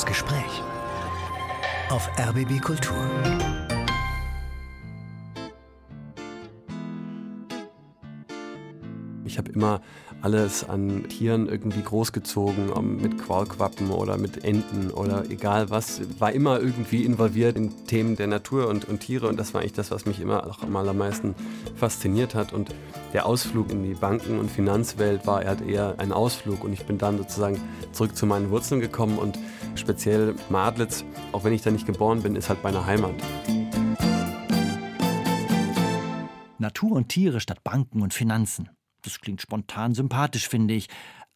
Das Gespräch auf RBB Kultur. Ich habe immer alles an Tieren irgendwie großgezogen, mit Qualquappen oder mit Enten oder egal was. War immer irgendwie involviert in Themen der Natur und, und Tiere und das war eigentlich das, was mich immer auch am allermeisten fasziniert hat. Und der Ausflug in die Banken- und Finanzwelt war halt eher ein Ausflug und ich bin dann sozusagen zurück zu meinen Wurzeln gekommen und speziell Madlitz, auch wenn ich da nicht geboren bin, ist halt meine Heimat. Natur und Tiere statt Banken und Finanzen. Das klingt spontan sympathisch, finde ich.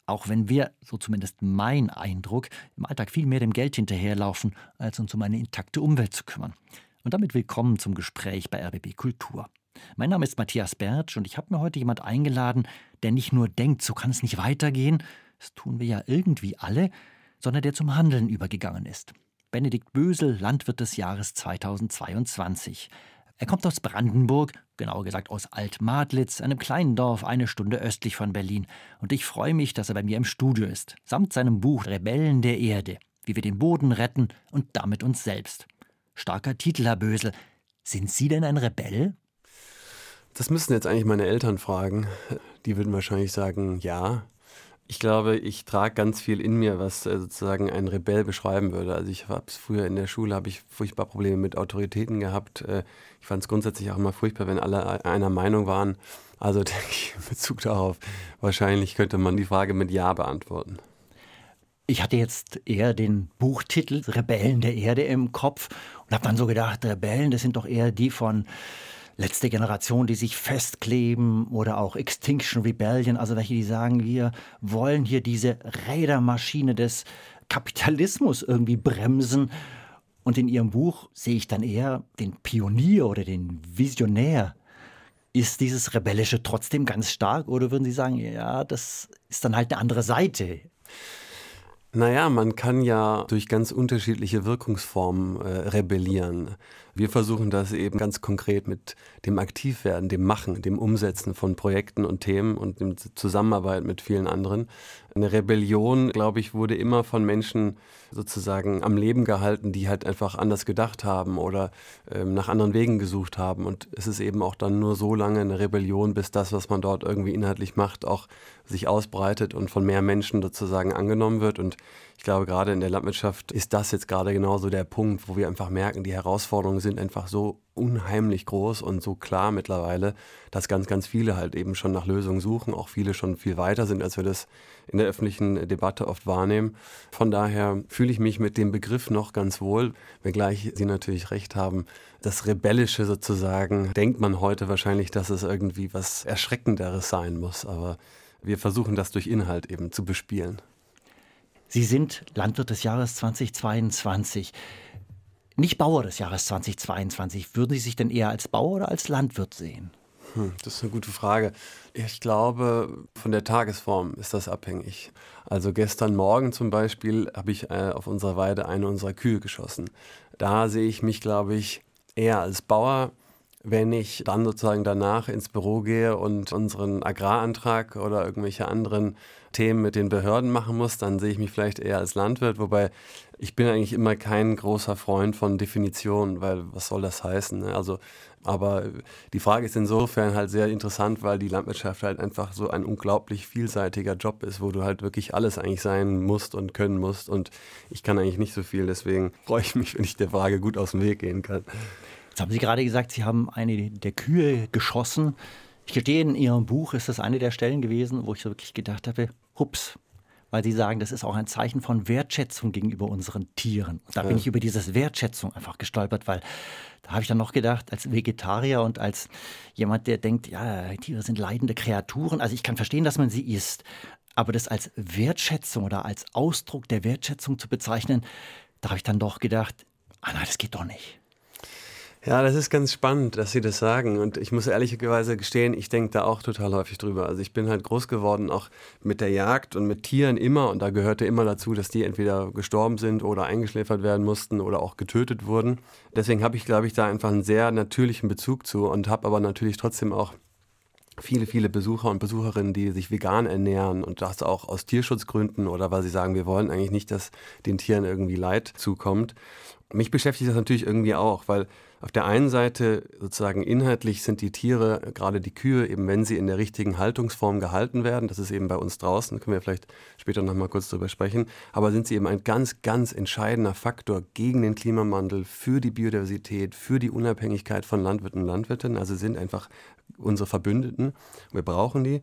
Auch wenn wir, so zumindest mein Eindruck, im Alltag viel mehr dem Geld hinterherlaufen, als uns um eine intakte Umwelt zu kümmern. Und damit willkommen zum Gespräch bei RBB Kultur. Mein Name ist Matthias Bertsch und ich habe mir heute jemand eingeladen, der nicht nur denkt, so kann es nicht weitergehen, das tun wir ja irgendwie alle, sondern der zum Handeln übergegangen ist. Benedikt Bösel, Landwirt des Jahres 2022. Er kommt aus Brandenburg, genauer gesagt aus Altmadlitz, einem kleinen Dorf eine Stunde östlich von Berlin. Und ich freue mich, dass er bei mir im Studio ist, samt seinem Buch Rebellen der Erde, wie wir den Boden retten und damit uns selbst. Starker Titel, Herr Bösel. Sind Sie denn ein Rebell? Das müssen jetzt eigentlich meine Eltern fragen. Die würden wahrscheinlich sagen, ja. Ich glaube, ich trage ganz viel in mir, was äh, sozusagen ein Rebell beschreiben würde. Also ich habe es früher in der Schule, habe ich furchtbar Probleme mit Autoritäten gehabt. Äh, ich fand es grundsätzlich auch immer furchtbar, wenn alle einer Meinung waren. Also denke ich in Bezug darauf, wahrscheinlich könnte man die Frage mit Ja beantworten. Ich hatte jetzt eher den Buchtitel Rebellen der Erde im Kopf und habe dann so gedacht, Rebellen, das sind doch eher die von letzte Generation, die sich festkleben oder auch Extinction Rebellion, also welche, die sagen, wir wollen hier diese Rädermaschine des Kapitalismus irgendwie bremsen. Und in ihrem Buch sehe ich dann eher den Pionier oder den Visionär. Ist dieses Rebellische trotzdem ganz stark oder würden Sie sagen, ja, das ist dann halt eine andere Seite? Naja, man kann ja durch ganz unterschiedliche Wirkungsformen äh, rebellieren. Wir versuchen das eben ganz konkret mit dem Aktivwerden, dem Machen, dem Umsetzen von Projekten und Themen und dem Zusammenarbeit mit vielen anderen. Eine Rebellion, glaube ich, wurde immer von Menschen sozusagen am Leben gehalten, die halt einfach anders gedacht haben oder ähm, nach anderen Wegen gesucht haben. Und es ist eben auch dann nur so lange eine Rebellion, bis das, was man dort irgendwie inhaltlich macht, auch sich ausbreitet und von mehr Menschen sozusagen angenommen wird. Und ich glaube, gerade in der Landwirtschaft ist das jetzt gerade genauso der Punkt, wo wir einfach merken, die Herausforderungen sind einfach so unheimlich groß und so klar mittlerweile, dass ganz, ganz viele halt eben schon nach Lösungen suchen, auch viele schon viel weiter sind, als wir das in der öffentlichen Debatte oft wahrnehmen. Von daher fühle ich mich mit dem Begriff noch ganz wohl, wenngleich Sie natürlich recht haben. Das Rebellische sozusagen denkt man heute wahrscheinlich, dass es irgendwie was Erschreckenderes sein muss, aber wir versuchen das durch Inhalt eben zu bespielen. Sie sind Landwirt des Jahres 2022. Nicht Bauer des Jahres 2022. Würden Sie sich denn eher als Bauer oder als Landwirt sehen? Hm, das ist eine gute Frage. Ich glaube, von der Tagesform ist das abhängig. Also gestern Morgen zum Beispiel habe ich äh, auf unserer Weide eine unserer Kühe geschossen. Da sehe ich mich, glaube ich, eher als Bauer wenn ich dann sozusagen danach ins Büro gehe und unseren Agrarantrag oder irgendwelche anderen Themen mit den Behörden machen muss, dann sehe ich mich vielleicht eher als Landwirt, wobei ich bin eigentlich immer kein großer Freund von Definitionen, weil was soll das heißen? Ne? Also, aber die Frage ist insofern halt sehr interessant, weil die Landwirtschaft halt einfach so ein unglaublich vielseitiger Job ist, wo du halt wirklich alles eigentlich sein musst und können musst und ich kann eigentlich nicht so viel, deswegen freue ich mich, wenn ich der Frage gut aus dem Weg gehen kann. Jetzt haben Sie gerade gesagt, Sie haben eine der Kühe geschossen. Ich gestehe, in Ihrem Buch ist das eine der Stellen gewesen, wo ich so wirklich gedacht habe, hups, weil Sie sagen, das ist auch ein Zeichen von Wertschätzung gegenüber unseren Tieren. Und da ja. bin ich über dieses Wertschätzung einfach gestolpert, weil da habe ich dann noch gedacht, als Vegetarier und als jemand, der denkt, ja, Tiere sind leidende Kreaturen. Also ich kann verstehen, dass man sie isst, aber das als Wertschätzung oder als Ausdruck der Wertschätzung zu bezeichnen, da habe ich dann doch gedacht, ah nein, das geht doch nicht. Ja, das ist ganz spannend, dass Sie das sagen. Und ich muss ehrlicherweise gestehen, ich denke da auch total häufig drüber. Also ich bin halt groß geworden, auch mit der Jagd und mit Tieren immer. Und da gehörte immer dazu, dass die entweder gestorben sind oder eingeschläfert werden mussten oder auch getötet wurden. Deswegen habe ich, glaube ich, da einfach einen sehr natürlichen Bezug zu und habe aber natürlich trotzdem auch viele, viele Besucher und Besucherinnen, die sich vegan ernähren und das auch aus Tierschutzgründen oder weil sie sagen, wir wollen eigentlich nicht, dass den Tieren irgendwie Leid zukommt. Mich beschäftigt das natürlich irgendwie auch, weil auf der einen Seite sozusagen inhaltlich sind die Tiere, gerade die Kühe, eben wenn sie in der richtigen Haltungsform gehalten werden, das ist eben bei uns draußen, können wir vielleicht später nochmal kurz darüber sprechen, aber sind sie eben ein ganz, ganz entscheidender Faktor gegen den Klimawandel, für die Biodiversität, für die Unabhängigkeit von Landwirten und Landwirtinnen, also sind einfach unsere Verbündeten. Wir brauchen die.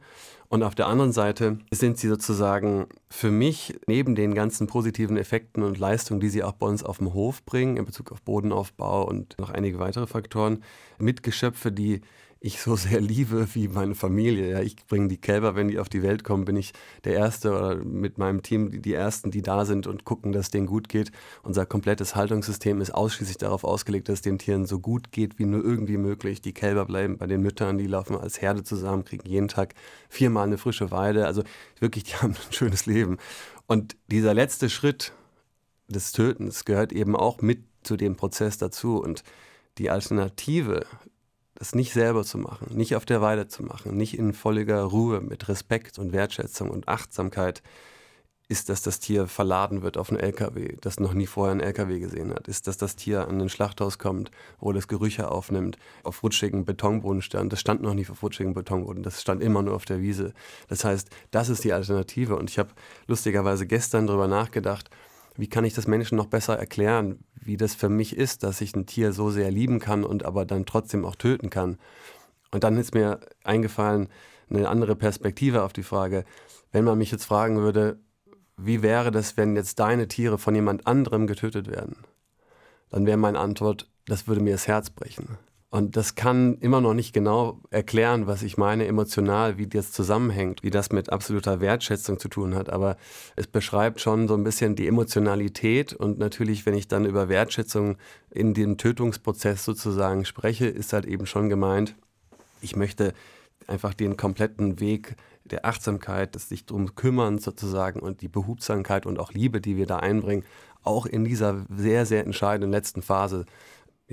Und auf der anderen Seite sind sie sozusagen für mich neben den ganzen positiven Effekten und Leistungen, die sie auch bei uns auf dem Hof bringen, in Bezug auf Bodenaufbau und noch einige weitere Faktoren, Mitgeschöpfe, die ich so sehr liebe wie meine Familie. Ja, ich bringe die Kälber, wenn die auf die Welt kommen, bin ich der Erste oder mit meinem Team die, die Ersten, die da sind und gucken, dass denen gut geht. Unser komplettes Haltungssystem ist ausschließlich darauf ausgelegt, dass es den Tieren so gut geht wie nur irgendwie möglich. Die Kälber bleiben bei den Müttern, die laufen als Herde zusammen, kriegen jeden Tag viermal eine frische Weide. Also wirklich, die haben ein schönes Leben. Und dieser letzte Schritt des Tötens gehört eben auch mit zu dem Prozess dazu. Und die Alternative das nicht selber zu machen, nicht auf der Weide zu machen, nicht in völliger Ruhe mit Respekt und Wertschätzung und Achtsamkeit, ist, dass das Tier verladen wird auf einen LKW, das noch nie vorher einen LKW gesehen hat. Ist, dass das Tier an ein Schlachthaus kommt, wo das Gerüche aufnimmt, auf rutschigen Betonboden stand. Das stand noch nie auf rutschigen Betonboden, das stand immer nur auf der Wiese. Das heißt, das ist die Alternative. Und ich habe lustigerweise gestern darüber nachgedacht, wie kann ich das Menschen noch besser erklären, wie das für mich ist, dass ich ein Tier so sehr lieben kann und aber dann trotzdem auch töten kann. Und dann ist mir eingefallen, eine andere Perspektive auf die Frage, wenn man mich jetzt fragen würde, wie wäre das, wenn jetzt deine Tiere von jemand anderem getötet werden? Dann wäre meine Antwort, das würde mir das Herz brechen. Und das kann immer noch nicht genau erklären, was ich meine emotional, wie das zusammenhängt, wie das mit absoluter Wertschätzung zu tun hat. Aber es beschreibt schon so ein bisschen die Emotionalität. Und natürlich, wenn ich dann über Wertschätzung in dem Tötungsprozess sozusagen spreche, ist halt eben schon gemeint, ich möchte einfach den kompletten Weg der Achtsamkeit, des sich darum kümmern sozusagen und die Behutsamkeit und auch Liebe, die wir da einbringen, auch in dieser sehr, sehr entscheidenden letzten Phase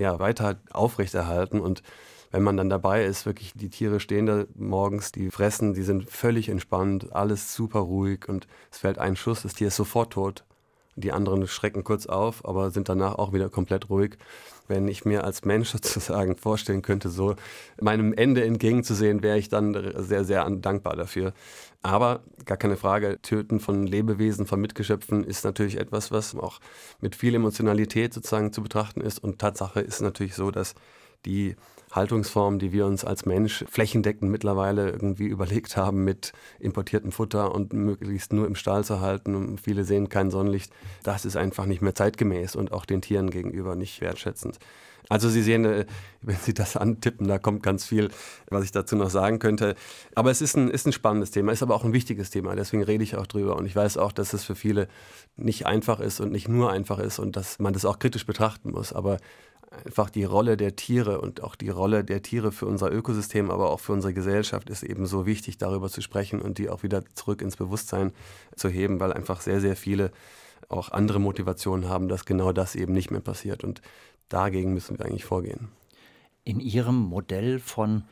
ja, weiter aufrechterhalten. Und wenn man dann dabei ist, wirklich die Tiere stehen da morgens, die fressen, die sind völlig entspannt, alles super ruhig und es fällt ein Schuss, das Tier ist sofort tot. Die anderen schrecken kurz auf, aber sind danach auch wieder komplett ruhig. Wenn ich mir als Mensch sozusagen vorstellen könnte, so meinem Ende entgegenzusehen, wäre ich dann sehr, sehr dankbar dafür. Aber gar keine Frage, Töten von Lebewesen, von Mitgeschöpfen ist natürlich etwas, was auch mit viel Emotionalität sozusagen zu betrachten ist. Und Tatsache ist natürlich so, dass die Haltungsform, die wir uns als Mensch flächendeckend mittlerweile irgendwie überlegt haben mit importiertem Futter und möglichst nur im Stall zu halten viele sehen kein Sonnenlicht, das ist einfach nicht mehr zeitgemäß und auch den Tieren gegenüber nicht wertschätzend. Also Sie sehen, äh, wenn Sie das antippen, da kommt ganz viel, was ich dazu noch sagen könnte. Aber es ist ein, ist ein spannendes Thema, ist aber auch ein wichtiges Thema. Deswegen rede ich auch drüber. Und ich weiß auch, dass es für viele nicht einfach ist und nicht nur einfach ist und dass man das auch kritisch betrachten muss. Aber einfach die Rolle der Tiere und auch die Rolle der Tiere für unser Ökosystem, aber auch für unsere Gesellschaft ist eben so wichtig, darüber zu sprechen und die auch wieder zurück ins Bewusstsein zu heben, weil einfach sehr, sehr viele auch andere Motivationen haben, dass genau das eben nicht mehr passiert. Und dagegen müssen wir eigentlich vorgehen. In Ihrem Modell von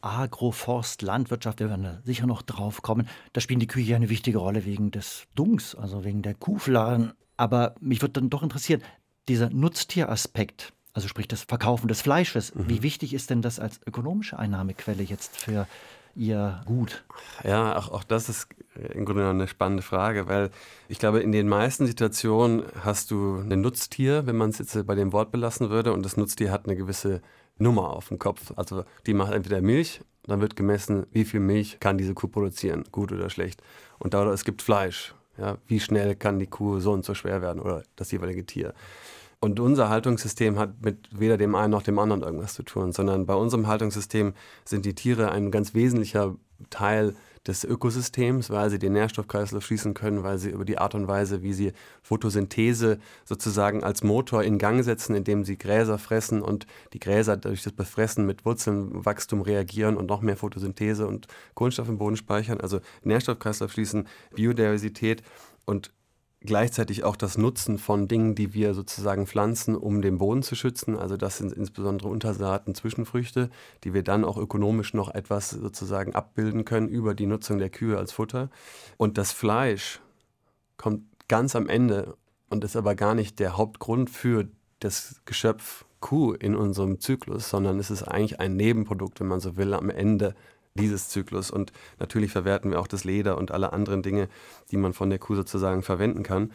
Agroforst, Landwirtschaft, wir werden da sicher noch drauf kommen, da spielen die Kühe ja eine wichtige Rolle wegen des Dungs, also wegen der Kuhfladen. Aber mich würde dann doch interessieren, dieser Nutztieraspekt, also sprich das Verkaufen des Fleisches. Mhm. Wie wichtig ist denn das als ökonomische Einnahmequelle jetzt für Ihr Gut? Ja, auch, auch das ist im Grunde eine spannende Frage, weil ich glaube, in den meisten Situationen hast du ein Nutztier, wenn man es jetzt bei dem Wort belassen würde, und das Nutztier hat eine gewisse Nummer auf dem Kopf. Also die macht entweder Milch, dann wird gemessen, wie viel Milch kann diese Kuh produzieren, gut oder schlecht. Und da es gibt Fleisch. Ja, wie schnell kann die Kuh so und so schwer werden oder das jeweilige Tier. Und unser Haltungssystem hat mit weder dem einen noch dem anderen irgendwas zu tun, sondern bei unserem Haltungssystem sind die Tiere ein ganz wesentlicher Teil des Ökosystems, weil sie den Nährstoffkreislauf schließen können, weil sie über die Art und Weise, wie sie Photosynthese sozusagen als Motor in Gang setzen, indem sie Gräser fressen und die Gräser durch das Befressen mit Wurzelnwachstum reagieren und noch mehr Photosynthese und Kohlenstoff im Boden speichern, also Nährstoffkreislauf schließen, Biodiversität und gleichzeitig auch das Nutzen von Dingen, die wir sozusagen pflanzen, um den Boden zu schützen. Also das sind insbesondere Untersaaten, Zwischenfrüchte, die wir dann auch ökonomisch noch etwas sozusagen abbilden können über die Nutzung der Kühe als Futter. Und das Fleisch kommt ganz am Ende und ist aber gar nicht der Hauptgrund für das Geschöpf Kuh in unserem Zyklus, sondern es ist eigentlich ein Nebenprodukt, wenn man so will, am Ende dieses Zyklus. Und natürlich verwerten wir auch das Leder und alle anderen Dinge, die man von der Kuh sozusagen verwenden kann.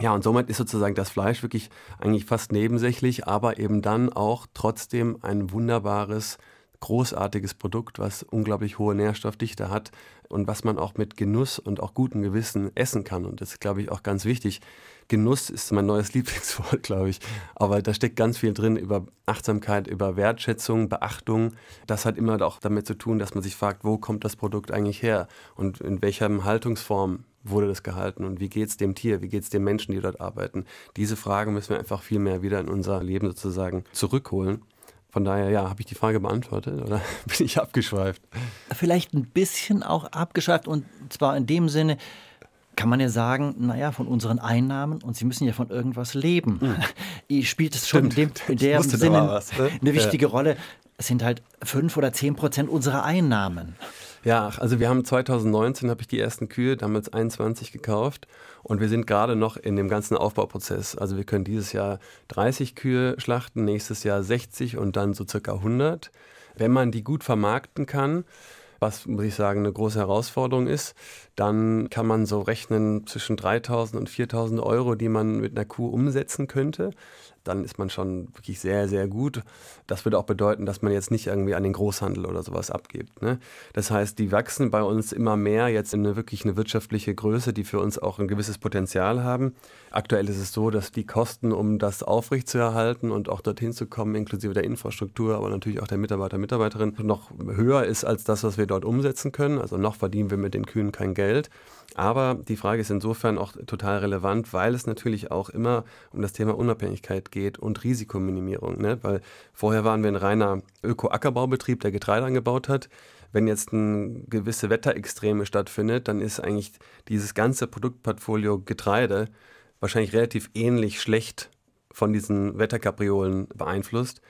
Ja, und somit ist sozusagen das Fleisch wirklich eigentlich fast nebensächlich, aber eben dann auch trotzdem ein wunderbares, großartiges Produkt, was unglaublich hohe Nährstoffdichte hat und was man auch mit Genuss und auch gutem Gewissen essen kann. Und das ist, glaube ich, auch ganz wichtig. Genuss ist mein neues Lieblingswort, glaube ich. Aber da steckt ganz viel drin über Achtsamkeit, über Wertschätzung, Beachtung. Das hat immer auch damit zu tun, dass man sich fragt, wo kommt das Produkt eigentlich her und in welcher Haltungsform wurde das gehalten und wie geht es dem Tier, wie geht es den Menschen, die dort arbeiten. Diese Fragen müssen wir einfach viel mehr wieder in unser Leben sozusagen zurückholen. Von daher, ja, habe ich die Frage beantwortet oder bin ich abgeschweift? Vielleicht ein bisschen auch abgeschweift und zwar in dem Sinne, kann man ja sagen, naja, von unseren Einnahmen und sie müssen ja von irgendwas leben. Mhm. Spielt es schon in, dem, in der Sinne was, ne? eine wichtige ja. Rolle. Es sind halt fünf oder zehn Prozent unserer Einnahmen. Ja, also wir haben 2019 habe ich die ersten Kühe, damals 21 gekauft und wir sind gerade noch in dem ganzen Aufbauprozess. Also wir können dieses Jahr 30 Kühe schlachten, nächstes Jahr 60 und dann so circa 100. Wenn man die gut vermarkten kann, was, muss ich sagen, eine große Herausforderung ist, dann kann man so rechnen zwischen 3.000 und 4.000 Euro, die man mit einer Kuh umsetzen könnte dann ist man schon wirklich sehr, sehr gut. Das würde auch bedeuten, dass man jetzt nicht irgendwie an den Großhandel oder sowas abgibt. Ne? Das heißt, die wachsen bei uns immer mehr jetzt in eine wirklich eine wirtschaftliche Größe, die für uns auch ein gewisses Potenzial haben. Aktuell ist es so, dass die Kosten, um das aufrechtzuerhalten und auch dorthin zu kommen, inklusive der Infrastruktur, aber natürlich auch der Mitarbeiter, Mitarbeiterin, noch höher ist als das, was wir dort umsetzen können. Also noch verdienen wir mit den Kühen kein Geld. Aber die Frage ist insofern auch total relevant, weil es natürlich auch immer um das Thema Unabhängigkeit geht und Risikominimierung. Ne? Weil vorher waren wir ein reiner Öko-Ackerbaubetrieb, der Getreide angebaut hat. Wenn jetzt ein gewisse Wetterextreme stattfindet, dann ist eigentlich dieses ganze Produktportfolio Getreide wahrscheinlich relativ ähnlich schlecht von diesen Wetterkapriolen beeinflusst.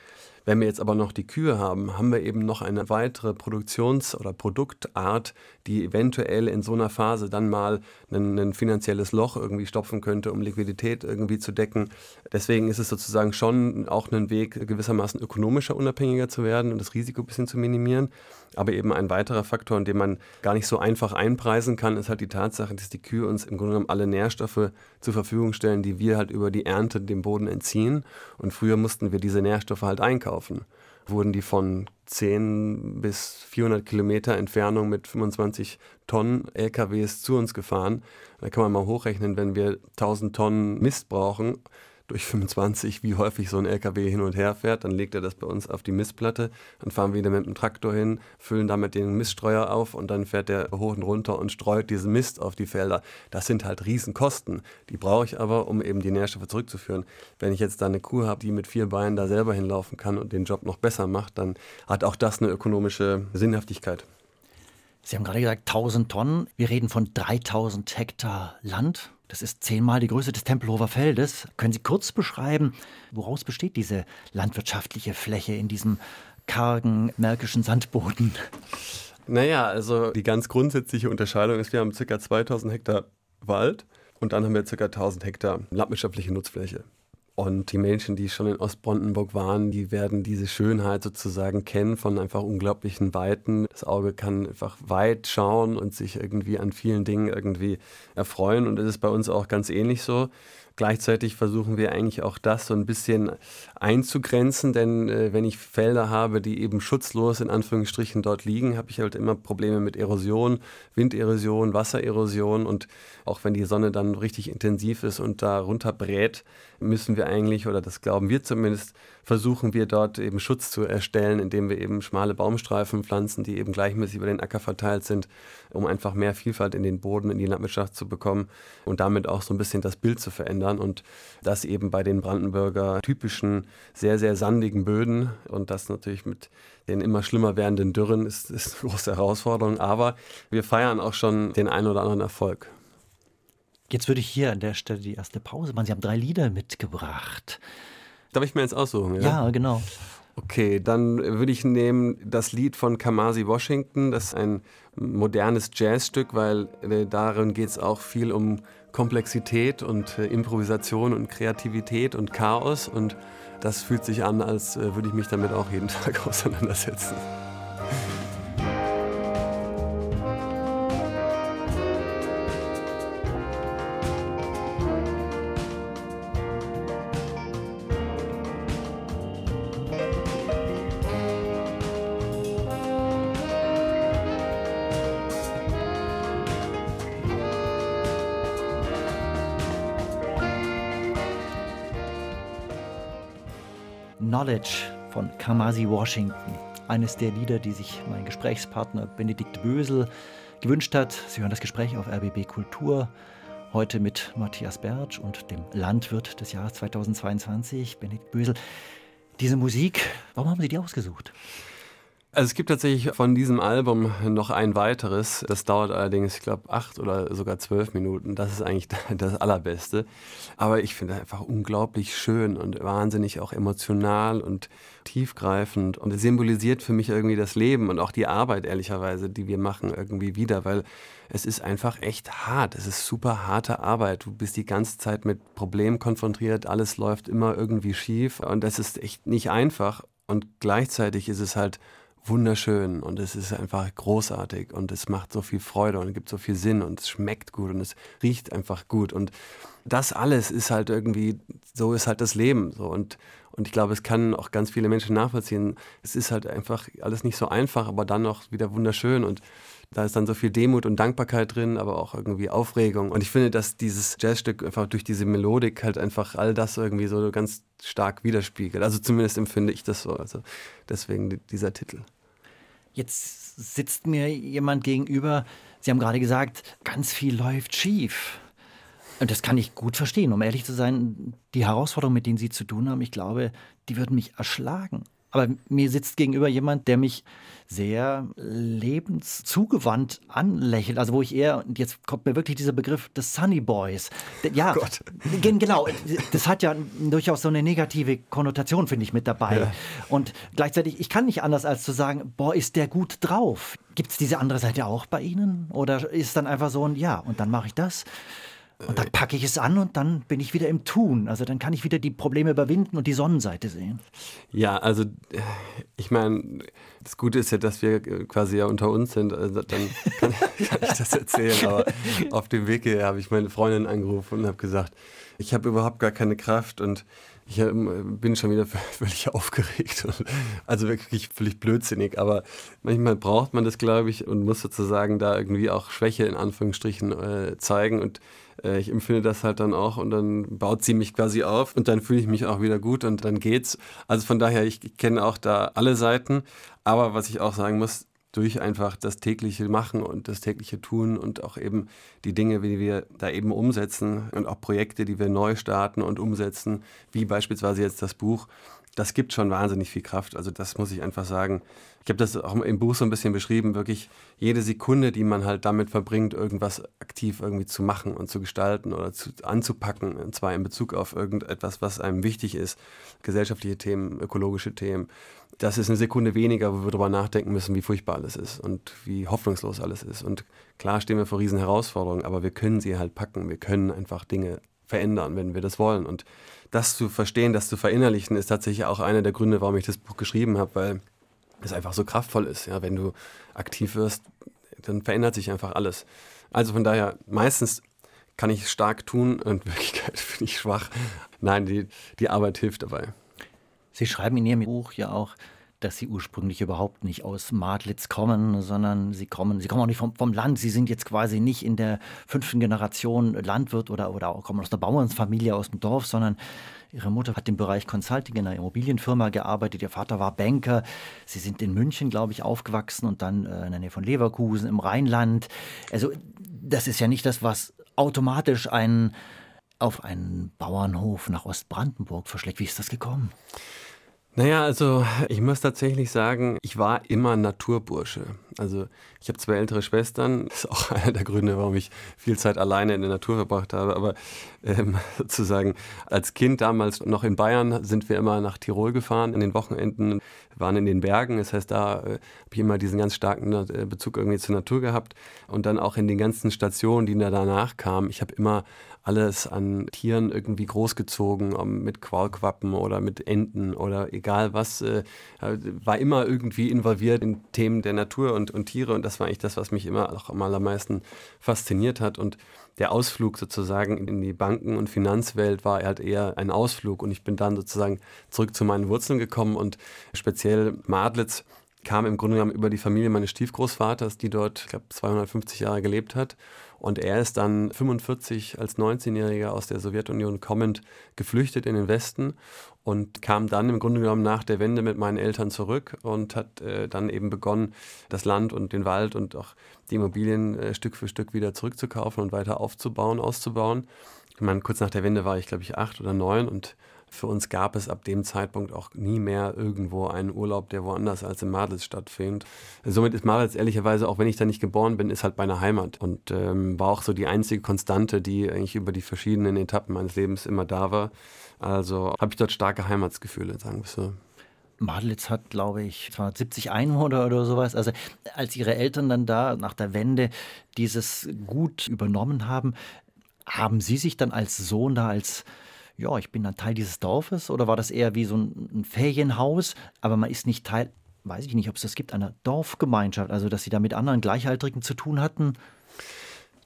Wenn wir jetzt aber noch die Kühe haben, haben wir eben noch eine weitere Produktions- oder Produktart, die eventuell in so einer Phase dann mal ein, ein, finanzielles Loch irgendwie stopfen könnte, um Liquidität irgendwie zu decken. Deswegen ist es sozusagen schon auch ein Weg, gewissermaßen ökonomischer unabhängiger zu werden und das Risiko ein bisschen zu minimieren. Aber eben ein weiterer Faktor, den man gar nicht so einfach einpreisen kann, ist halt die Tatsache, dass die Kühe uns im Grunde genommen alle Nährstoffe zur Verfügung stellen, die wir halt über die Ernte dem Boden entziehen. Und früher mussten wir diese Nährstoffe halt einkaufen. Wurden die von 10 bis 400 Kilometer Entfernung mit 25 Tonnen LKWs zu uns gefahren. Da kann man mal hochrechnen, wenn wir 1000 Tonnen Mist brauchen durch 25, wie häufig so ein LKW hin und her fährt. Dann legt er das bei uns auf die Mistplatte. Dann fahren wir wieder mit dem Traktor hin, füllen damit den Miststreuer auf und dann fährt der hoch und runter und streut diesen Mist auf die Felder. Das sind halt Riesenkosten. Die brauche ich aber, um eben die Nährstoffe zurückzuführen. Wenn ich jetzt da eine Kuh habe, die mit vier Beinen da selber hinlaufen kann und den Job noch besser macht, dann hat auch das eine ökonomische Sinnhaftigkeit. Sie haben gerade gesagt 1000 Tonnen. Wir reden von 3000 Hektar Land. Das ist zehnmal die Größe des Tempelhofer Feldes. Können Sie kurz beschreiben, woraus besteht diese landwirtschaftliche Fläche in diesem kargen märkischen Sandboden? Naja, also die ganz grundsätzliche Unterscheidung ist, wir haben ca. 2000 Hektar Wald und dann haben wir ca. 1000 Hektar landwirtschaftliche Nutzfläche. Und die Menschen, die schon in Ostbrandenburg waren, die werden diese Schönheit sozusagen kennen von einfach unglaublichen Weiten. Das Auge kann einfach weit schauen und sich irgendwie an vielen Dingen irgendwie erfreuen. Und es ist bei uns auch ganz ähnlich so. Gleichzeitig versuchen wir eigentlich auch das so ein bisschen einzugrenzen, denn äh, wenn ich Felder habe, die eben schutzlos in Anführungsstrichen dort liegen, habe ich halt immer Probleme mit Erosion, Winderosion, Wassererosion und auch wenn die Sonne dann richtig intensiv ist und da runterbrät, müssen wir eigentlich, oder das glauben wir zumindest, versuchen wir dort eben Schutz zu erstellen, indem wir eben schmale Baumstreifen pflanzen, die eben gleichmäßig über den Acker verteilt sind, um einfach mehr Vielfalt in den Boden, in die Landwirtschaft zu bekommen und damit auch so ein bisschen das Bild zu verändern und das eben bei den Brandenburger typischen, sehr, sehr sandigen Böden und das natürlich mit den immer schlimmer werdenden Dürren ist, ist eine große Herausforderung, aber wir feiern auch schon den einen oder anderen Erfolg. Jetzt würde ich hier an der Stelle die erste Pause machen. Sie haben drei Lieder mitgebracht. Darf ich mir jetzt aussuchen? Ja, ja genau. Okay, dann würde ich nehmen das Lied von Kamasi Washington. Das ist ein modernes Jazzstück, weil äh, darin geht es auch viel um Komplexität und äh, Improvisation und Kreativität und Chaos. Und das fühlt sich an, als äh, würde ich mich damit auch jeden Tag auseinandersetzen. Kamasi Washington. Eines der Lieder, die sich mein Gesprächspartner Benedikt Bösel gewünscht hat. Sie hören das Gespräch auf RBB Kultur. Heute mit Matthias Bertsch und dem Landwirt des Jahres 2022, Benedikt Bösel. Diese Musik, warum haben Sie die ausgesucht? Also es gibt tatsächlich von diesem Album noch ein weiteres. Das dauert allerdings, ich glaube, acht oder sogar zwölf Minuten. Das ist eigentlich das Allerbeste. Aber ich finde einfach unglaublich schön und wahnsinnig auch emotional und tiefgreifend. Und es symbolisiert für mich irgendwie das Leben und auch die Arbeit, ehrlicherweise, die wir machen, irgendwie wieder. Weil es ist einfach echt hart. Es ist super harte Arbeit. Du bist die ganze Zeit mit Problemen konfrontiert. Alles läuft immer irgendwie schief. Und es ist echt nicht einfach. Und gleichzeitig ist es halt wunderschön und es ist einfach großartig und es macht so viel Freude und gibt so viel Sinn und es schmeckt gut und es riecht einfach gut und das alles ist halt irgendwie, so ist halt das Leben so und, und ich glaube, es kann auch ganz viele Menschen nachvollziehen. Es ist halt einfach alles nicht so einfach, aber dann noch wieder wunderschön und da ist dann so viel Demut und Dankbarkeit drin, aber auch irgendwie Aufregung. Und ich finde, dass dieses Jazzstück einfach durch diese Melodik halt einfach all das irgendwie so ganz stark widerspiegelt. Also zumindest empfinde ich das so. Also deswegen dieser Titel. Jetzt sitzt mir jemand gegenüber. Sie haben gerade gesagt, ganz viel läuft schief. Und das kann ich gut verstehen. Um ehrlich zu sein, die Herausforderungen, mit denen Sie zu tun haben, ich glaube, die würden mich erschlagen. Aber mir sitzt gegenüber jemand, der mich sehr lebenszugewandt anlächelt. Also wo ich eher, und jetzt kommt mir wirklich dieser Begriff des Sunny Boys. Ja, oh genau. Das hat ja durchaus so eine negative Konnotation, finde ich, mit dabei. Ja. Und gleichzeitig, ich kann nicht anders als zu sagen, boah, ist der gut drauf. Gibt es diese andere Seite auch bei Ihnen? Oder ist dann einfach so ein, ja, und dann mache ich das? Und dann packe ich es an und dann bin ich wieder im Tun. Also dann kann ich wieder die Probleme überwinden und die Sonnenseite sehen. Ja, also ich meine, das Gute ist ja, dass wir quasi ja unter uns sind. Also dann kann, kann ich das erzählen. Aber auf dem Weg hier habe ich meine Freundin angerufen und habe gesagt, ich habe überhaupt gar keine Kraft und ich bin schon wieder völlig aufgeregt. Also wirklich völlig blödsinnig. Aber manchmal braucht man das, glaube ich, und muss sozusagen da irgendwie auch Schwäche in Anführungsstrichen äh, zeigen. Und äh, ich empfinde das halt dann auch und dann baut sie mich quasi auf und dann fühle ich mich auch wieder gut und dann geht's. Also von daher, ich, ich kenne auch da alle Seiten. Aber was ich auch sagen muss, durch einfach das tägliche Machen und das tägliche Tun und auch eben die Dinge, wie wir da eben umsetzen und auch Projekte, die wir neu starten und umsetzen, wie beispielsweise jetzt das Buch, das gibt schon wahnsinnig viel Kraft. Also das muss ich einfach sagen. Ich habe das auch im Buch so ein bisschen beschrieben, wirklich jede Sekunde, die man halt damit verbringt, irgendwas aktiv irgendwie zu machen und zu gestalten oder zu, anzupacken, und zwar in Bezug auf irgendetwas, was einem wichtig ist, gesellschaftliche Themen, ökologische Themen, das ist eine Sekunde weniger, wo wir darüber nachdenken müssen, wie furchtbar alles ist und wie hoffnungslos alles ist. Und klar stehen wir vor riesen Herausforderungen, aber wir können sie halt packen. Wir können einfach Dinge verändern, wenn wir das wollen. Und das zu verstehen, das zu verinnerlichen, ist tatsächlich auch einer der Gründe, warum ich das Buch geschrieben habe, weil es einfach so kraftvoll ist. Ja, wenn du aktiv wirst, dann verändert sich einfach alles. Also von daher, meistens kann ich stark tun und in Wirklichkeit bin ich schwach. Nein, die, die Arbeit hilft dabei. Sie schreiben in Ihrem Buch ja auch, dass Sie ursprünglich überhaupt nicht aus Madlitz kommen, sondern Sie kommen, Sie kommen auch nicht vom, vom Land. Sie sind jetzt quasi nicht in der fünften Generation Landwirt oder, oder kommen aus der Bauernsfamilie aus dem Dorf, sondern Ihre Mutter hat im Bereich Consulting in einer Immobilienfirma gearbeitet. Ihr Vater war Banker. Sie sind in München, glaube ich, aufgewachsen und dann äh, in der Nähe von Leverkusen im Rheinland. Also, das ist ja nicht das, was automatisch einen auf einen Bauernhof nach Ostbrandenburg verschlägt. Wie ist das gekommen? Naja, also ich muss tatsächlich sagen, ich war immer Naturbursche. Also ich habe zwei ältere Schwestern, das ist auch einer der Gründe, warum ich viel Zeit alleine in der Natur verbracht habe. Aber ähm, sozusagen als Kind damals noch in Bayern sind wir immer nach Tirol gefahren in den Wochenenden, waren in den Bergen. Das heißt, da äh, habe ich immer diesen ganz starken äh, Bezug irgendwie zur Natur gehabt. Und dann auch in den ganzen Stationen, die da danach kamen. Ich habe immer alles an Tieren irgendwie großgezogen, mit Qualquappen oder mit Enten oder egal was, äh, war immer irgendwie involviert in Themen der Natur und, und Tiere. Und das war eigentlich das, was mich immer auch am allermeisten fasziniert hat. Und der Ausflug sozusagen in die Banken- und Finanzwelt war halt eher ein Ausflug. Und ich bin dann sozusagen zurück zu meinen Wurzeln gekommen. Und speziell Madlitz kam im Grunde genommen über die Familie meines Stiefgroßvaters, die dort, ich glaube, 250 Jahre gelebt hat und er ist dann 45 als 19-Jähriger aus der Sowjetunion kommend geflüchtet in den Westen und kam dann im Grunde genommen nach der Wende mit meinen Eltern zurück und hat äh, dann eben begonnen, das Land und den Wald und auch die Immobilien äh, Stück für Stück wieder zurückzukaufen und weiter aufzubauen, auszubauen. Ich meine, kurz nach der Wende war ich, glaube ich, acht oder neun und für uns gab es ab dem Zeitpunkt auch nie mehr irgendwo einen Urlaub, der woanders als in Madels stattfindet. Somit ist Madels ehrlicherweise, auch wenn ich da nicht geboren bin, ist halt meine Heimat und ähm, war auch so die einzige Konstante, die eigentlich über die verschiedenen Etappen meines Lebens immer da war. Also habe ich dort starke Heimatsgefühle, sagen wir so. Madlitz hat, glaube ich, 270 Einwohner oder sowas. Also als ihre Eltern dann da nach der Wende dieses Gut übernommen haben, haben Sie sich dann als Sohn da als ja, ich bin ein Teil dieses Dorfes oder war das eher wie so ein, ein Ferienhaus, aber man ist nicht Teil, weiß ich nicht, ob es das gibt, einer Dorfgemeinschaft, also dass sie da mit anderen Gleichaltrigen zu tun hatten?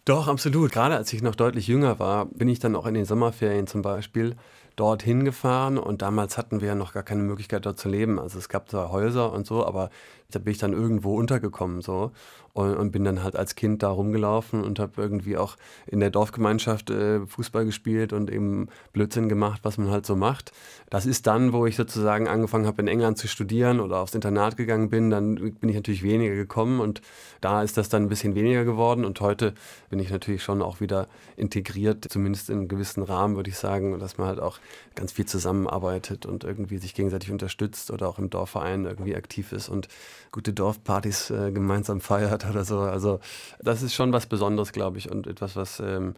Doch, absolut. Gerade als ich noch deutlich jünger war, bin ich dann auch in den Sommerferien zum Beispiel dorthin gefahren und damals hatten wir ja noch gar keine Möglichkeit dort zu leben. Also es gab zwar Häuser und so, aber da bin ich dann irgendwo untergekommen so. Und, und bin dann halt als Kind da rumgelaufen und habe irgendwie auch in der Dorfgemeinschaft äh, Fußball gespielt und eben Blödsinn gemacht, was man halt so macht. Das ist dann, wo ich sozusagen angefangen habe in England zu studieren oder aufs Internat gegangen bin, dann bin ich natürlich weniger gekommen und da ist das dann ein bisschen weniger geworden. Und heute bin ich natürlich schon auch wieder integriert, zumindest in einem gewissen Rahmen würde ich sagen, dass man halt auch ganz viel zusammenarbeitet und irgendwie sich gegenseitig unterstützt oder auch im Dorfverein irgendwie aktiv ist und gute Dorfpartys äh, gemeinsam feiert oder so. Also das ist schon was Besonderes, glaube ich, und etwas, was ähm,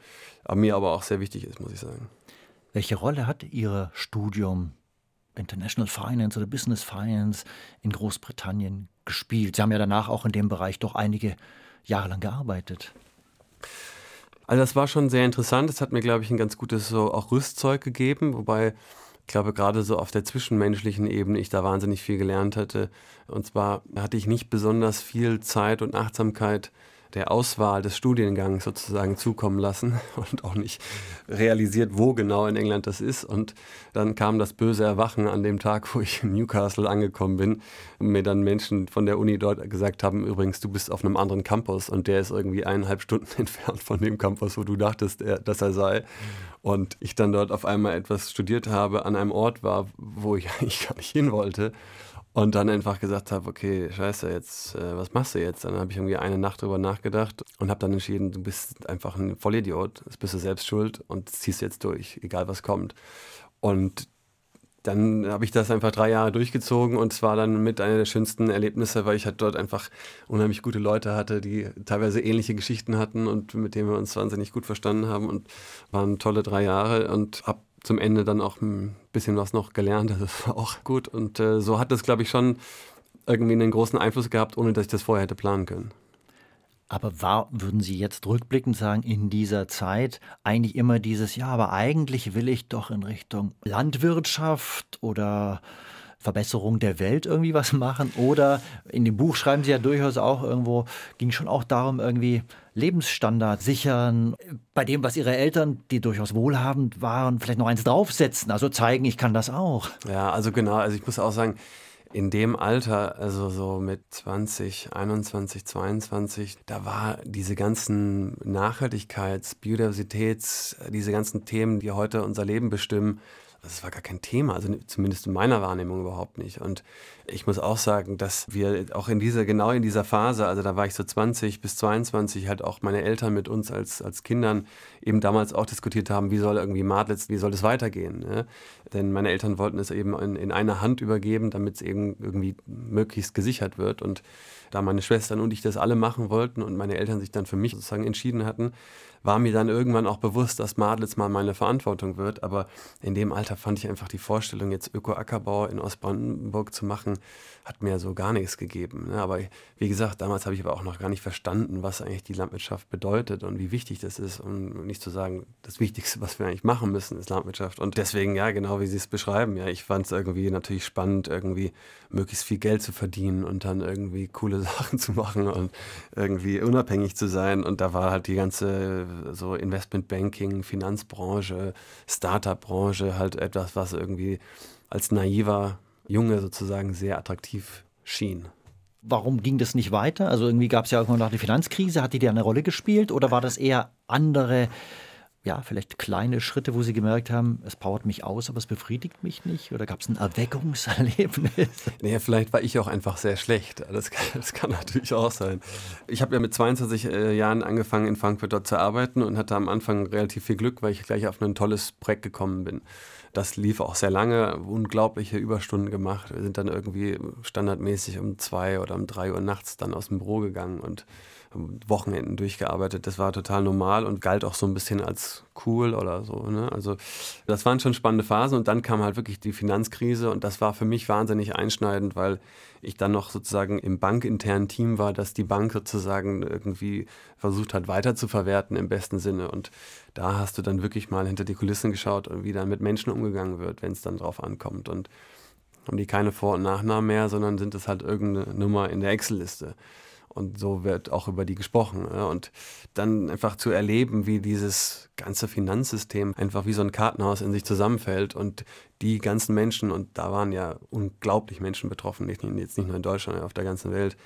mir aber auch sehr wichtig ist, muss ich sagen. Welche Rolle hat Ihr Studium International Finance oder Business Finance in Großbritannien gespielt? Sie haben ja danach auch in dem Bereich doch einige Jahre lang gearbeitet. Also das war schon sehr interessant. Es hat mir, glaube ich, ein ganz gutes so auch Rüstzeug gegeben, wobei ich glaube, gerade so auf der zwischenmenschlichen Ebene ich da wahnsinnig viel gelernt hatte. Und zwar hatte ich nicht besonders viel Zeit und Achtsamkeit der Auswahl des Studiengangs sozusagen zukommen lassen und auch nicht realisiert, wo genau in England das ist. Und dann kam das böse Erwachen an dem Tag, wo ich in Newcastle angekommen bin und mir dann Menschen von der Uni dort gesagt haben, übrigens, du bist auf einem anderen Campus und der ist irgendwie eineinhalb Stunden entfernt von dem Campus, wo du dachtest, dass er sei. Und ich dann dort auf einmal etwas studiert habe, an einem Ort war, wo ich eigentlich gar nicht hin wollte. Und dann einfach gesagt habe, okay, scheiße, jetzt, äh, was machst du jetzt? Dann habe ich irgendwie eine Nacht drüber nachgedacht und habe dann entschieden, du bist einfach ein Vollidiot, das bist du selbst schuld und ziehst jetzt durch, egal was kommt. Und dann habe ich das einfach drei Jahre durchgezogen und es war dann mit einer der schönsten Erlebnisse, weil ich halt dort einfach unheimlich gute Leute hatte, die teilweise ähnliche Geschichten hatten und mit denen wir uns wahnsinnig gut verstanden haben und waren tolle drei Jahre und habe zum Ende dann auch ein bisschen was noch gelernt. Das war auch gut. Und äh, so hat das, glaube ich, schon irgendwie einen großen Einfluss gehabt, ohne dass ich das vorher hätte planen können. Aber war, würden Sie jetzt rückblickend sagen, in dieser Zeit eigentlich immer dieses, ja, aber eigentlich will ich doch in Richtung Landwirtschaft oder Verbesserung der Welt irgendwie was machen? Oder in dem Buch schreiben Sie ja durchaus auch irgendwo, ging schon auch darum, irgendwie Lebensstandard sichern, bei dem, was Ihre Eltern, die durchaus wohlhabend waren, vielleicht noch eins draufsetzen, also zeigen, ich kann das auch. Ja, also genau, also ich muss auch sagen, in dem Alter, also so mit 20, 21, 22, da war diese ganzen Nachhaltigkeits-, Biodiversitäts-, diese ganzen Themen, die heute unser Leben bestimmen, das war gar kein Thema, also zumindest in meiner Wahrnehmung überhaupt nicht. Und ich muss auch sagen, dass wir auch in dieser, genau in dieser Phase, also da war ich so 20 bis 22, halt auch meine Eltern mit uns als, als Kindern eben damals auch diskutiert haben, wie soll irgendwie Madlitz, wie soll das weitergehen. Ne? Denn meine Eltern wollten es eben in, in einer Hand übergeben, damit es eben irgendwie möglichst gesichert wird. Und da meine Schwestern und ich das alle machen wollten und meine Eltern sich dann für mich sozusagen entschieden hatten, war mir dann irgendwann auch bewusst, dass Madlitz mal meine Verantwortung wird. Aber in dem Alter fand ich einfach die Vorstellung, jetzt Öko-Ackerbau in Ostbrandenburg zu machen, hat mir so gar nichts gegeben. Ne? Aber wie gesagt, damals habe ich aber auch noch gar nicht verstanden, was eigentlich die Landwirtschaft bedeutet und wie wichtig das ist. Und nicht zu sagen, das Wichtigste, was wir eigentlich machen müssen, ist Landwirtschaft. Und deswegen, ja, genau wie Sie es beschreiben, ja, ich fand es irgendwie natürlich spannend, irgendwie möglichst viel Geld zu verdienen und dann irgendwie coole Sachen zu machen und irgendwie unabhängig zu sein. Und da war halt die ganze so Investmentbanking, Finanzbranche, Startup-Branche halt etwas, was irgendwie als naiver Junge sozusagen sehr attraktiv schien. Warum ging das nicht weiter? Also irgendwie gab es ja irgendwann nach der Finanzkrise, hat die da eine Rolle gespielt oder war das eher andere ja, vielleicht kleine Schritte, wo Sie gemerkt haben, es powert mich aus, aber es befriedigt mich nicht? Oder gab es ein Erweckungserlebnis? Naja, vielleicht war ich auch einfach sehr schlecht. Das kann, das kann natürlich auch sein. Ich habe ja mit 22 äh, Jahren angefangen, in Frankfurt dort zu arbeiten und hatte am Anfang relativ viel Glück, weil ich gleich auf ein tolles Projekt gekommen bin. Das lief auch sehr lange, unglaubliche Überstunden gemacht. Wir sind dann irgendwie standardmäßig um zwei oder um drei Uhr nachts dann aus dem Büro gegangen und Wochenenden durchgearbeitet. Das war total normal und galt auch so ein bisschen als cool oder so. Ne? Also das waren schon spannende Phasen und dann kam halt wirklich die Finanzkrise und das war für mich wahnsinnig einschneidend, weil ich dann noch sozusagen im bankinternen Team war, dass die Bank sozusagen irgendwie versucht hat, weiter zu verwerten im besten Sinne. Und da hast du dann wirklich mal hinter die Kulissen geschaut, wie dann mit Menschen umgegangen wird, wenn es dann drauf ankommt. Und haben die keine Vor- und Nachnamen mehr, sondern sind es halt irgendeine Nummer in der Excel-Liste. Und so wird auch über die gesprochen. Und dann einfach zu erleben, wie dieses ganze Finanzsystem einfach wie so ein Kartenhaus in sich zusammenfällt und die ganzen Menschen, und da waren ja unglaublich Menschen betroffen, jetzt nicht nur in Deutschland, auf der ganzen Welt,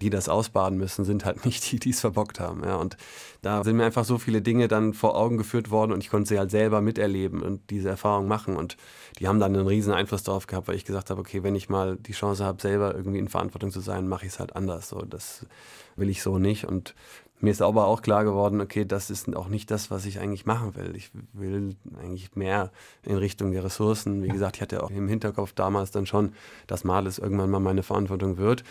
die das ausbaden müssen, sind halt nicht die, die es verbockt haben. Ja. Und da sind mir einfach so viele Dinge dann vor Augen geführt worden und ich konnte sie halt selber miterleben und diese Erfahrung machen. Und die haben dann einen riesen Einfluss darauf gehabt, weil ich gesagt habe, okay, wenn ich mal die Chance habe, selber irgendwie in Verantwortung zu sein, mache ich es halt anders. So, das will ich so nicht. Und mir ist aber auch klar geworden, okay, das ist auch nicht das, was ich eigentlich machen will. Ich will eigentlich mehr in Richtung der Ressourcen. Wie gesagt, ich hatte auch im Hinterkopf damals dann schon, dass Males irgendwann mal meine Verantwortung wird.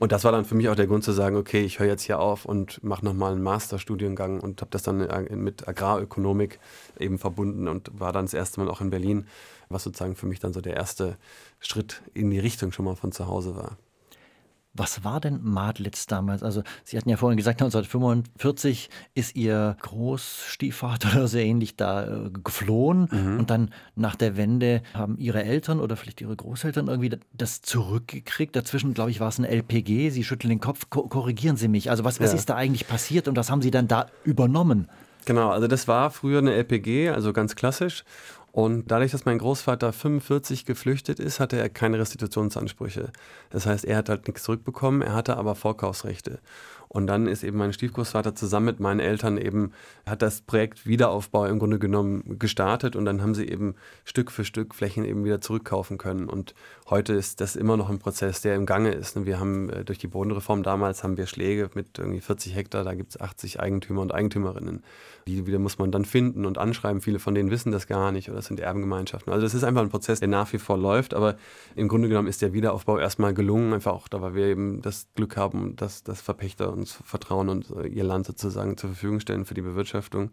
Und das war dann für mich auch der Grund zu sagen, okay, ich höre jetzt hier auf und mache nochmal einen Masterstudiengang und habe das dann mit Agrarökonomik eben verbunden und war dann das erste Mal auch in Berlin, was sozusagen für mich dann so der erste Schritt in die Richtung schon mal von zu Hause war. Was war denn Madlitz damals? Also, Sie hatten ja vorhin gesagt, 1945 ist Ihr Großstiefvater oder so ähnlich da äh, geflohen. Mhm. Und dann nach der Wende haben Ihre Eltern oder vielleicht Ihre Großeltern irgendwie das zurückgekriegt. Dazwischen, glaube ich, war es ein LPG. Sie schütteln den Kopf. Ko korrigieren Sie mich. Also, was, was ja. ist da eigentlich passiert und was haben Sie dann da übernommen? Genau, also das war früher eine LPG, also ganz klassisch. Und dadurch, dass mein Großvater 45 geflüchtet ist, hatte er keine Restitutionsansprüche. Das heißt, er hat halt nichts zurückbekommen, er hatte aber Vorkaufsrechte. Und dann ist eben mein Stiefgroßvater zusammen mit meinen Eltern eben, hat das Projekt Wiederaufbau im Grunde genommen gestartet und dann haben sie eben Stück für Stück Flächen eben wieder zurückkaufen können. Und heute ist das immer noch ein Prozess, der im Gange ist. Wir haben äh, durch die Bodenreform damals haben wir Schläge mit irgendwie 40 Hektar, da gibt es 80 Eigentümer und Eigentümerinnen. Die wieder muss man dann finden und anschreiben. Viele von denen wissen das gar nicht oder das sind Erbengemeinschaften. Also das ist einfach ein Prozess, der nach wie vor läuft, aber im Grunde genommen ist der Wiederaufbau erstmal gelungen, einfach auch da, weil wir eben das Glück haben, dass das Verpächter uns vertrauen und äh, ihr Land sozusagen zur Verfügung stellen für die Bewirtschaftung.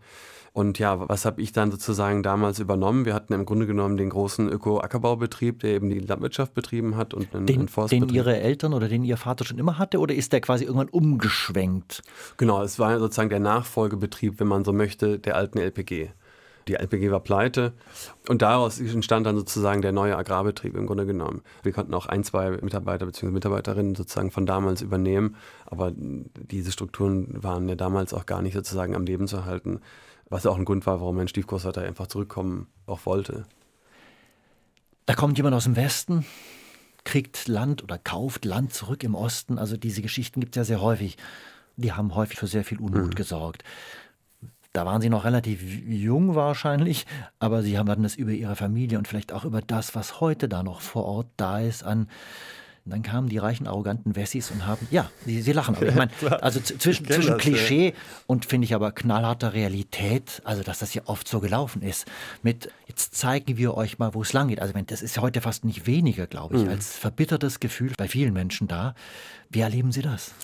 Und ja, was habe ich dann sozusagen damals übernommen? Wir hatten im Grunde genommen den großen Öko-Ackerbaubetrieb, der eben die Landwirtschaft betrieben hat und einen, den, einen Forstbetrieb. Den Ihre Eltern oder den Ihr Vater schon immer hatte oder ist der quasi irgendwann umgeschwenkt? Genau, es war sozusagen der Nachfolgebetrieb, wenn man so möchte, der alten LPG. Die LPG war pleite und daraus entstand dann sozusagen der neue Agrarbetrieb im Grunde genommen. Wir konnten auch ein, zwei Mitarbeiter bzw. Mitarbeiterinnen sozusagen von damals übernehmen, aber diese Strukturen waren ja damals auch gar nicht sozusagen am Leben zu halten, was auch ein Grund war, warum mein Stiefgroßvater einfach zurückkommen auch wollte. Da kommt jemand aus dem Westen, kriegt Land oder kauft Land zurück im Osten. Also diese Geschichten gibt es ja sehr häufig. Die haben häufig für sehr viel Unmut mhm. gesorgt. Da waren Sie noch relativ jung wahrscheinlich, aber Sie haben dann das über Ihre Familie und vielleicht auch über das, was heute da noch vor Ort da ist, an und dann kamen die reichen, arroganten Wessis und haben, ja, sie, sie lachen. Aber ich meine, also zwischen, zwischen das, Klischee ja. und finde ich aber knallharter Realität, also dass das ja oft so gelaufen ist, mit jetzt zeigen wir euch mal, wo es lang geht. Also das ist heute fast nicht weniger, glaube ich, mhm. als verbittertes Gefühl bei vielen Menschen da. Wie erleben Sie das?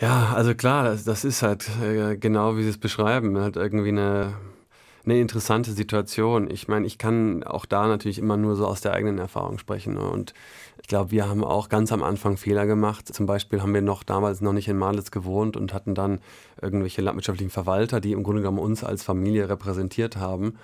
Ja, also klar, das, das ist halt äh, genau, wie Sie es beschreiben, halt irgendwie eine eine interessante Situation. Ich meine, ich kann auch da natürlich immer nur so aus der eigenen Erfahrung sprechen. Ne? Und ich glaube, wir haben auch ganz am Anfang Fehler gemacht. Zum Beispiel haben wir noch damals noch nicht in Malitz gewohnt und hatten dann irgendwelche landwirtschaftlichen Verwalter, die im Grunde genommen uns als Familie repräsentiert haben.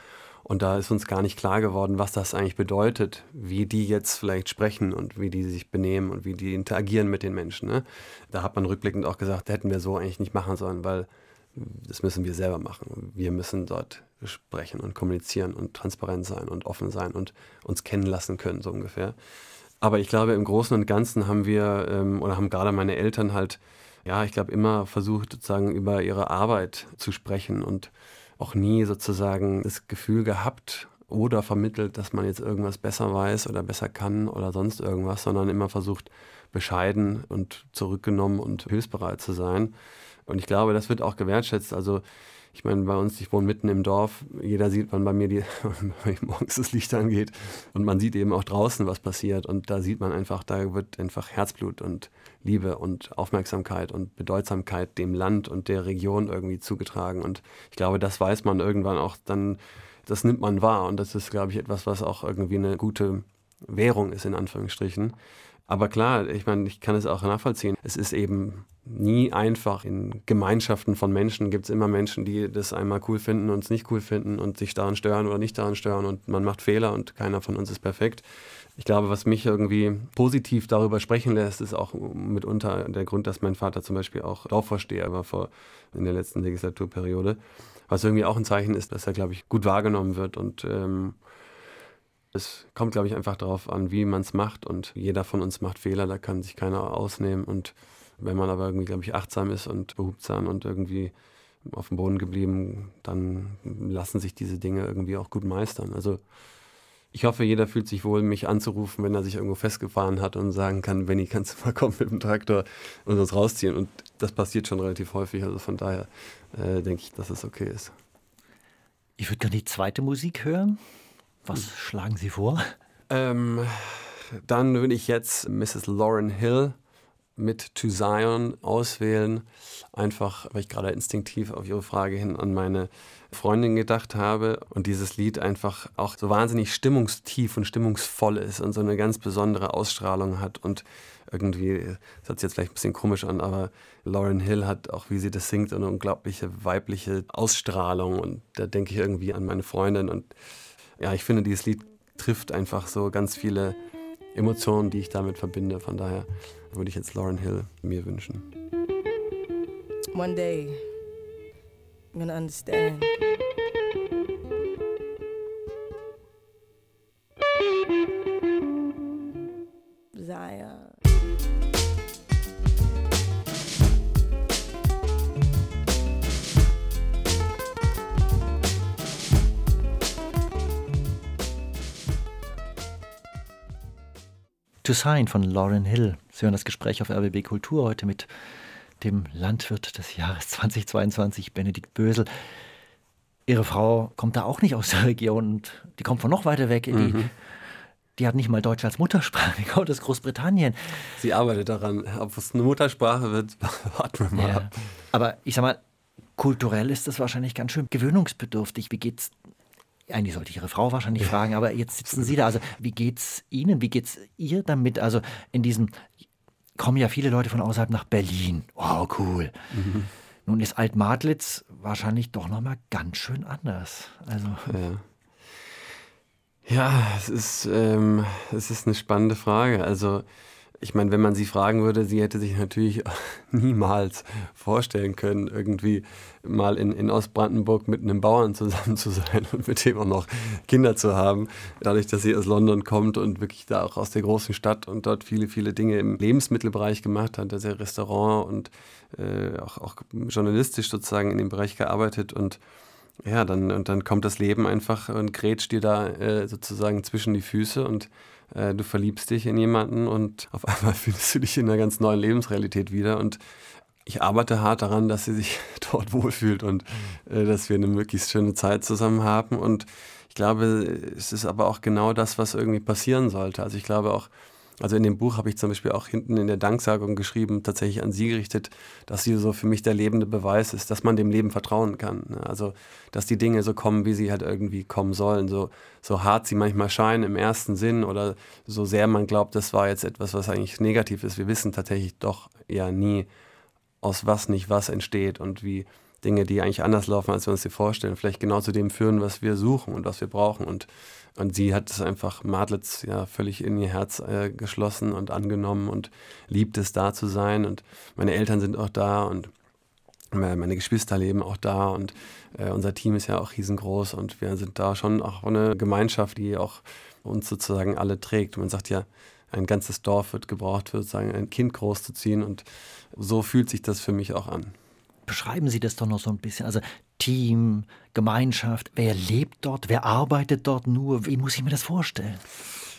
Und da ist uns gar nicht klar geworden, was das eigentlich bedeutet, wie die jetzt vielleicht sprechen und wie die sich benehmen und wie die interagieren mit den Menschen. Ne? Da hat man rückblickend auch gesagt, hätten wir so eigentlich nicht machen sollen, weil das müssen wir selber machen. Wir müssen dort sprechen und kommunizieren und transparent sein und offen sein und uns kennen lassen können, so ungefähr. Aber ich glaube, im Großen und Ganzen haben wir ähm, oder haben gerade meine Eltern halt, ja, ich glaube, immer versucht, sozusagen über ihre Arbeit zu sprechen und auch nie sozusagen das Gefühl gehabt oder vermittelt, dass man jetzt irgendwas besser weiß oder besser kann oder sonst irgendwas, sondern immer versucht, bescheiden und zurückgenommen und hilfsbereit zu sein. Und ich glaube, das wird auch gewertschätzt. Also ich meine, bei uns, ich wohne mitten im Dorf, jeder sieht, wann bei mir die, morgens das Licht angeht und man sieht eben auch draußen, was passiert und da sieht man einfach, da wird einfach Herzblut und Liebe und Aufmerksamkeit und Bedeutsamkeit dem Land und der Region irgendwie zugetragen und ich glaube, das weiß man irgendwann auch dann, das nimmt man wahr und das ist, glaube ich, etwas, was auch irgendwie eine gute Währung ist, in Anführungsstrichen. Aber klar, ich meine, ich kann es auch nachvollziehen. Es ist eben nie einfach. In Gemeinschaften von Menschen gibt es immer Menschen, die das einmal cool finden und es nicht cool finden und sich daran stören oder nicht daran stören und man macht Fehler und keiner von uns ist perfekt. Ich glaube, was mich irgendwie positiv darüber sprechen lässt, ist auch mitunter der Grund, dass mein Vater zum Beispiel auch Dorfvorsteher war vor, in der letzten Legislaturperiode. Was irgendwie auch ein Zeichen ist, dass er, glaube ich, gut wahrgenommen wird und ähm, es kommt, glaube ich, einfach darauf an, wie man es macht und jeder von uns macht Fehler, da kann sich keiner ausnehmen und wenn man aber irgendwie, glaube ich, achtsam ist und behutsam und irgendwie auf dem Boden geblieben, dann lassen sich diese Dinge irgendwie auch gut meistern. Also ich hoffe, jeder fühlt sich wohl, mich anzurufen, wenn er sich irgendwo festgefahren hat und sagen kann, Benny, kannst du mal kommen mit dem Traktor und uns rausziehen. Und das passiert schon relativ häufig. Also von daher äh, denke ich, dass es okay ist. Ich würde gerne die zweite Musik hören. Was hm. schlagen Sie vor? Ähm, dann würde ich jetzt Mrs. Lauren Hill mit To Zion auswählen. Einfach, weil ich gerade instinktiv auf Ihre Frage hin an meine Freundin gedacht habe und dieses Lied einfach auch so wahnsinnig stimmungstief und stimmungsvoll ist und so eine ganz besondere Ausstrahlung hat und irgendwie, das hört sich jetzt vielleicht ein bisschen komisch an, aber Lauren Hill hat auch, wie sie das singt, eine unglaubliche weibliche Ausstrahlung und da denke ich irgendwie an meine Freundin und ja, ich finde, dieses Lied trifft einfach so ganz viele Emotionen, die ich damit verbinde. Von daher würde ich jetzt Lauren Hill mir wünschen. One day, I'm gonna understand. To Sign von Lauren Hill. Sie hören das Gespräch auf RBB Kultur heute mit dem Landwirt des Jahres 2022, Benedikt Bösel. Ihre Frau kommt da auch nicht aus der Region und die kommt von noch weiter weg. Mhm. Die, die hat nicht mal Deutsch als Muttersprache, die kommt aus Großbritannien. Sie arbeitet daran. Ob es eine Muttersprache wird, warten wir mal ja. ab. Aber ich sag mal, kulturell ist das wahrscheinlich ganz schön gewöhnungsbedürftig. Wie geht's eigentlich sollte ich Ihre Frau wahrscheinlich fragen, aber jetzt sitzen Sie da. Also, wie geht's Ihnen? Wie geht's ihr damit? Also, in diesem kommen ja viele Leute von außerhalb nach Berlin. Wow, cool. Mhm. Nun ist Altmadlitz wahrscheinlich doch nochmal ganz schön anders. Also. Ja. Ja, es ist, ähm, es ist eine spannende Frage. Also ich meine, wenn man sie fragen würde, sie hätte sich natürlich niemals vorstellen können, irgendwie mal in, in Ostbrandenburg mit einem Bauern zusammen zu sein und mit dem auch noch Kinder zu haben. Dadurch, dass sie aus London kommt und wirklich da auch aus der großen Stadt und dort viele, viele Dinge im Lebensmittelbereich gemacht hat, also Restaurant und äh, auch, auch journalistisch sozusagen in dem Bereich gearbeitet und ja, dann, und dann kommt das Leben einfach und grätscht dir da äh, sozusagen zwischen die Füße und äh, du verliebst dich in jemanden und auf einmal findest du dich in einer ganz neuen Lebensrealität wieder und ich arbeite hart daran, dass sie sich dort wohlfühlt und äh, dass wir eine möglichst schöne Zeit zusammen haben und ich glaube, es ist aber auch genau das, was irgendwie passieren sollte. Also ich glaube auch, also in dem Buch habe ich zum Beispiel auch hinten in der Danksagung geschrieben, tatsächlich an sie gerichtet, dass sie so für mich der lebende Beweis ist, dass man dem Leben vertrauen kann. Ne? Also, dass die Dinge so kommen, wie sie halt irgendwie kommen sollen. So, so hart sie manchmal scheinen im ersten Sinn oder so sehr man glaubt, das war jetzt etwas, was eigentlich negativ ist. Wir wissen tatsächlich doch eher nie, aus was nicht was entsteht und wie Dinge, die eigentlich anders laufen, als wir uns sie vorstellen, vielleicht genau zu dem führen, was wir suchen und was wir brauchen. Und und sie hat es einfach, Madlitz, ja, völlig in ihr Herz äh, geschlossen und angenommen und liebt es, da zu sein. Und meine Eltern sind auch da und meine Geschwister leben auch da und äh, unser Team ist ja auch riesengroß und wir sind da schon auch eine Gemeinschaft, die auch uns sozusagen alle trägt. Man sagt ja, ein ganzes Dorf wird gebraucht, sozusagen ein Kind großzuziehen und so fühlt sich das für mich auch an. Beschreiben Sie das doch noch so ein bisschen. Also Team, Gemeinschaft, wer lebt dort, wer arbeitet dort nur, wie muss ich mir das vorstellen?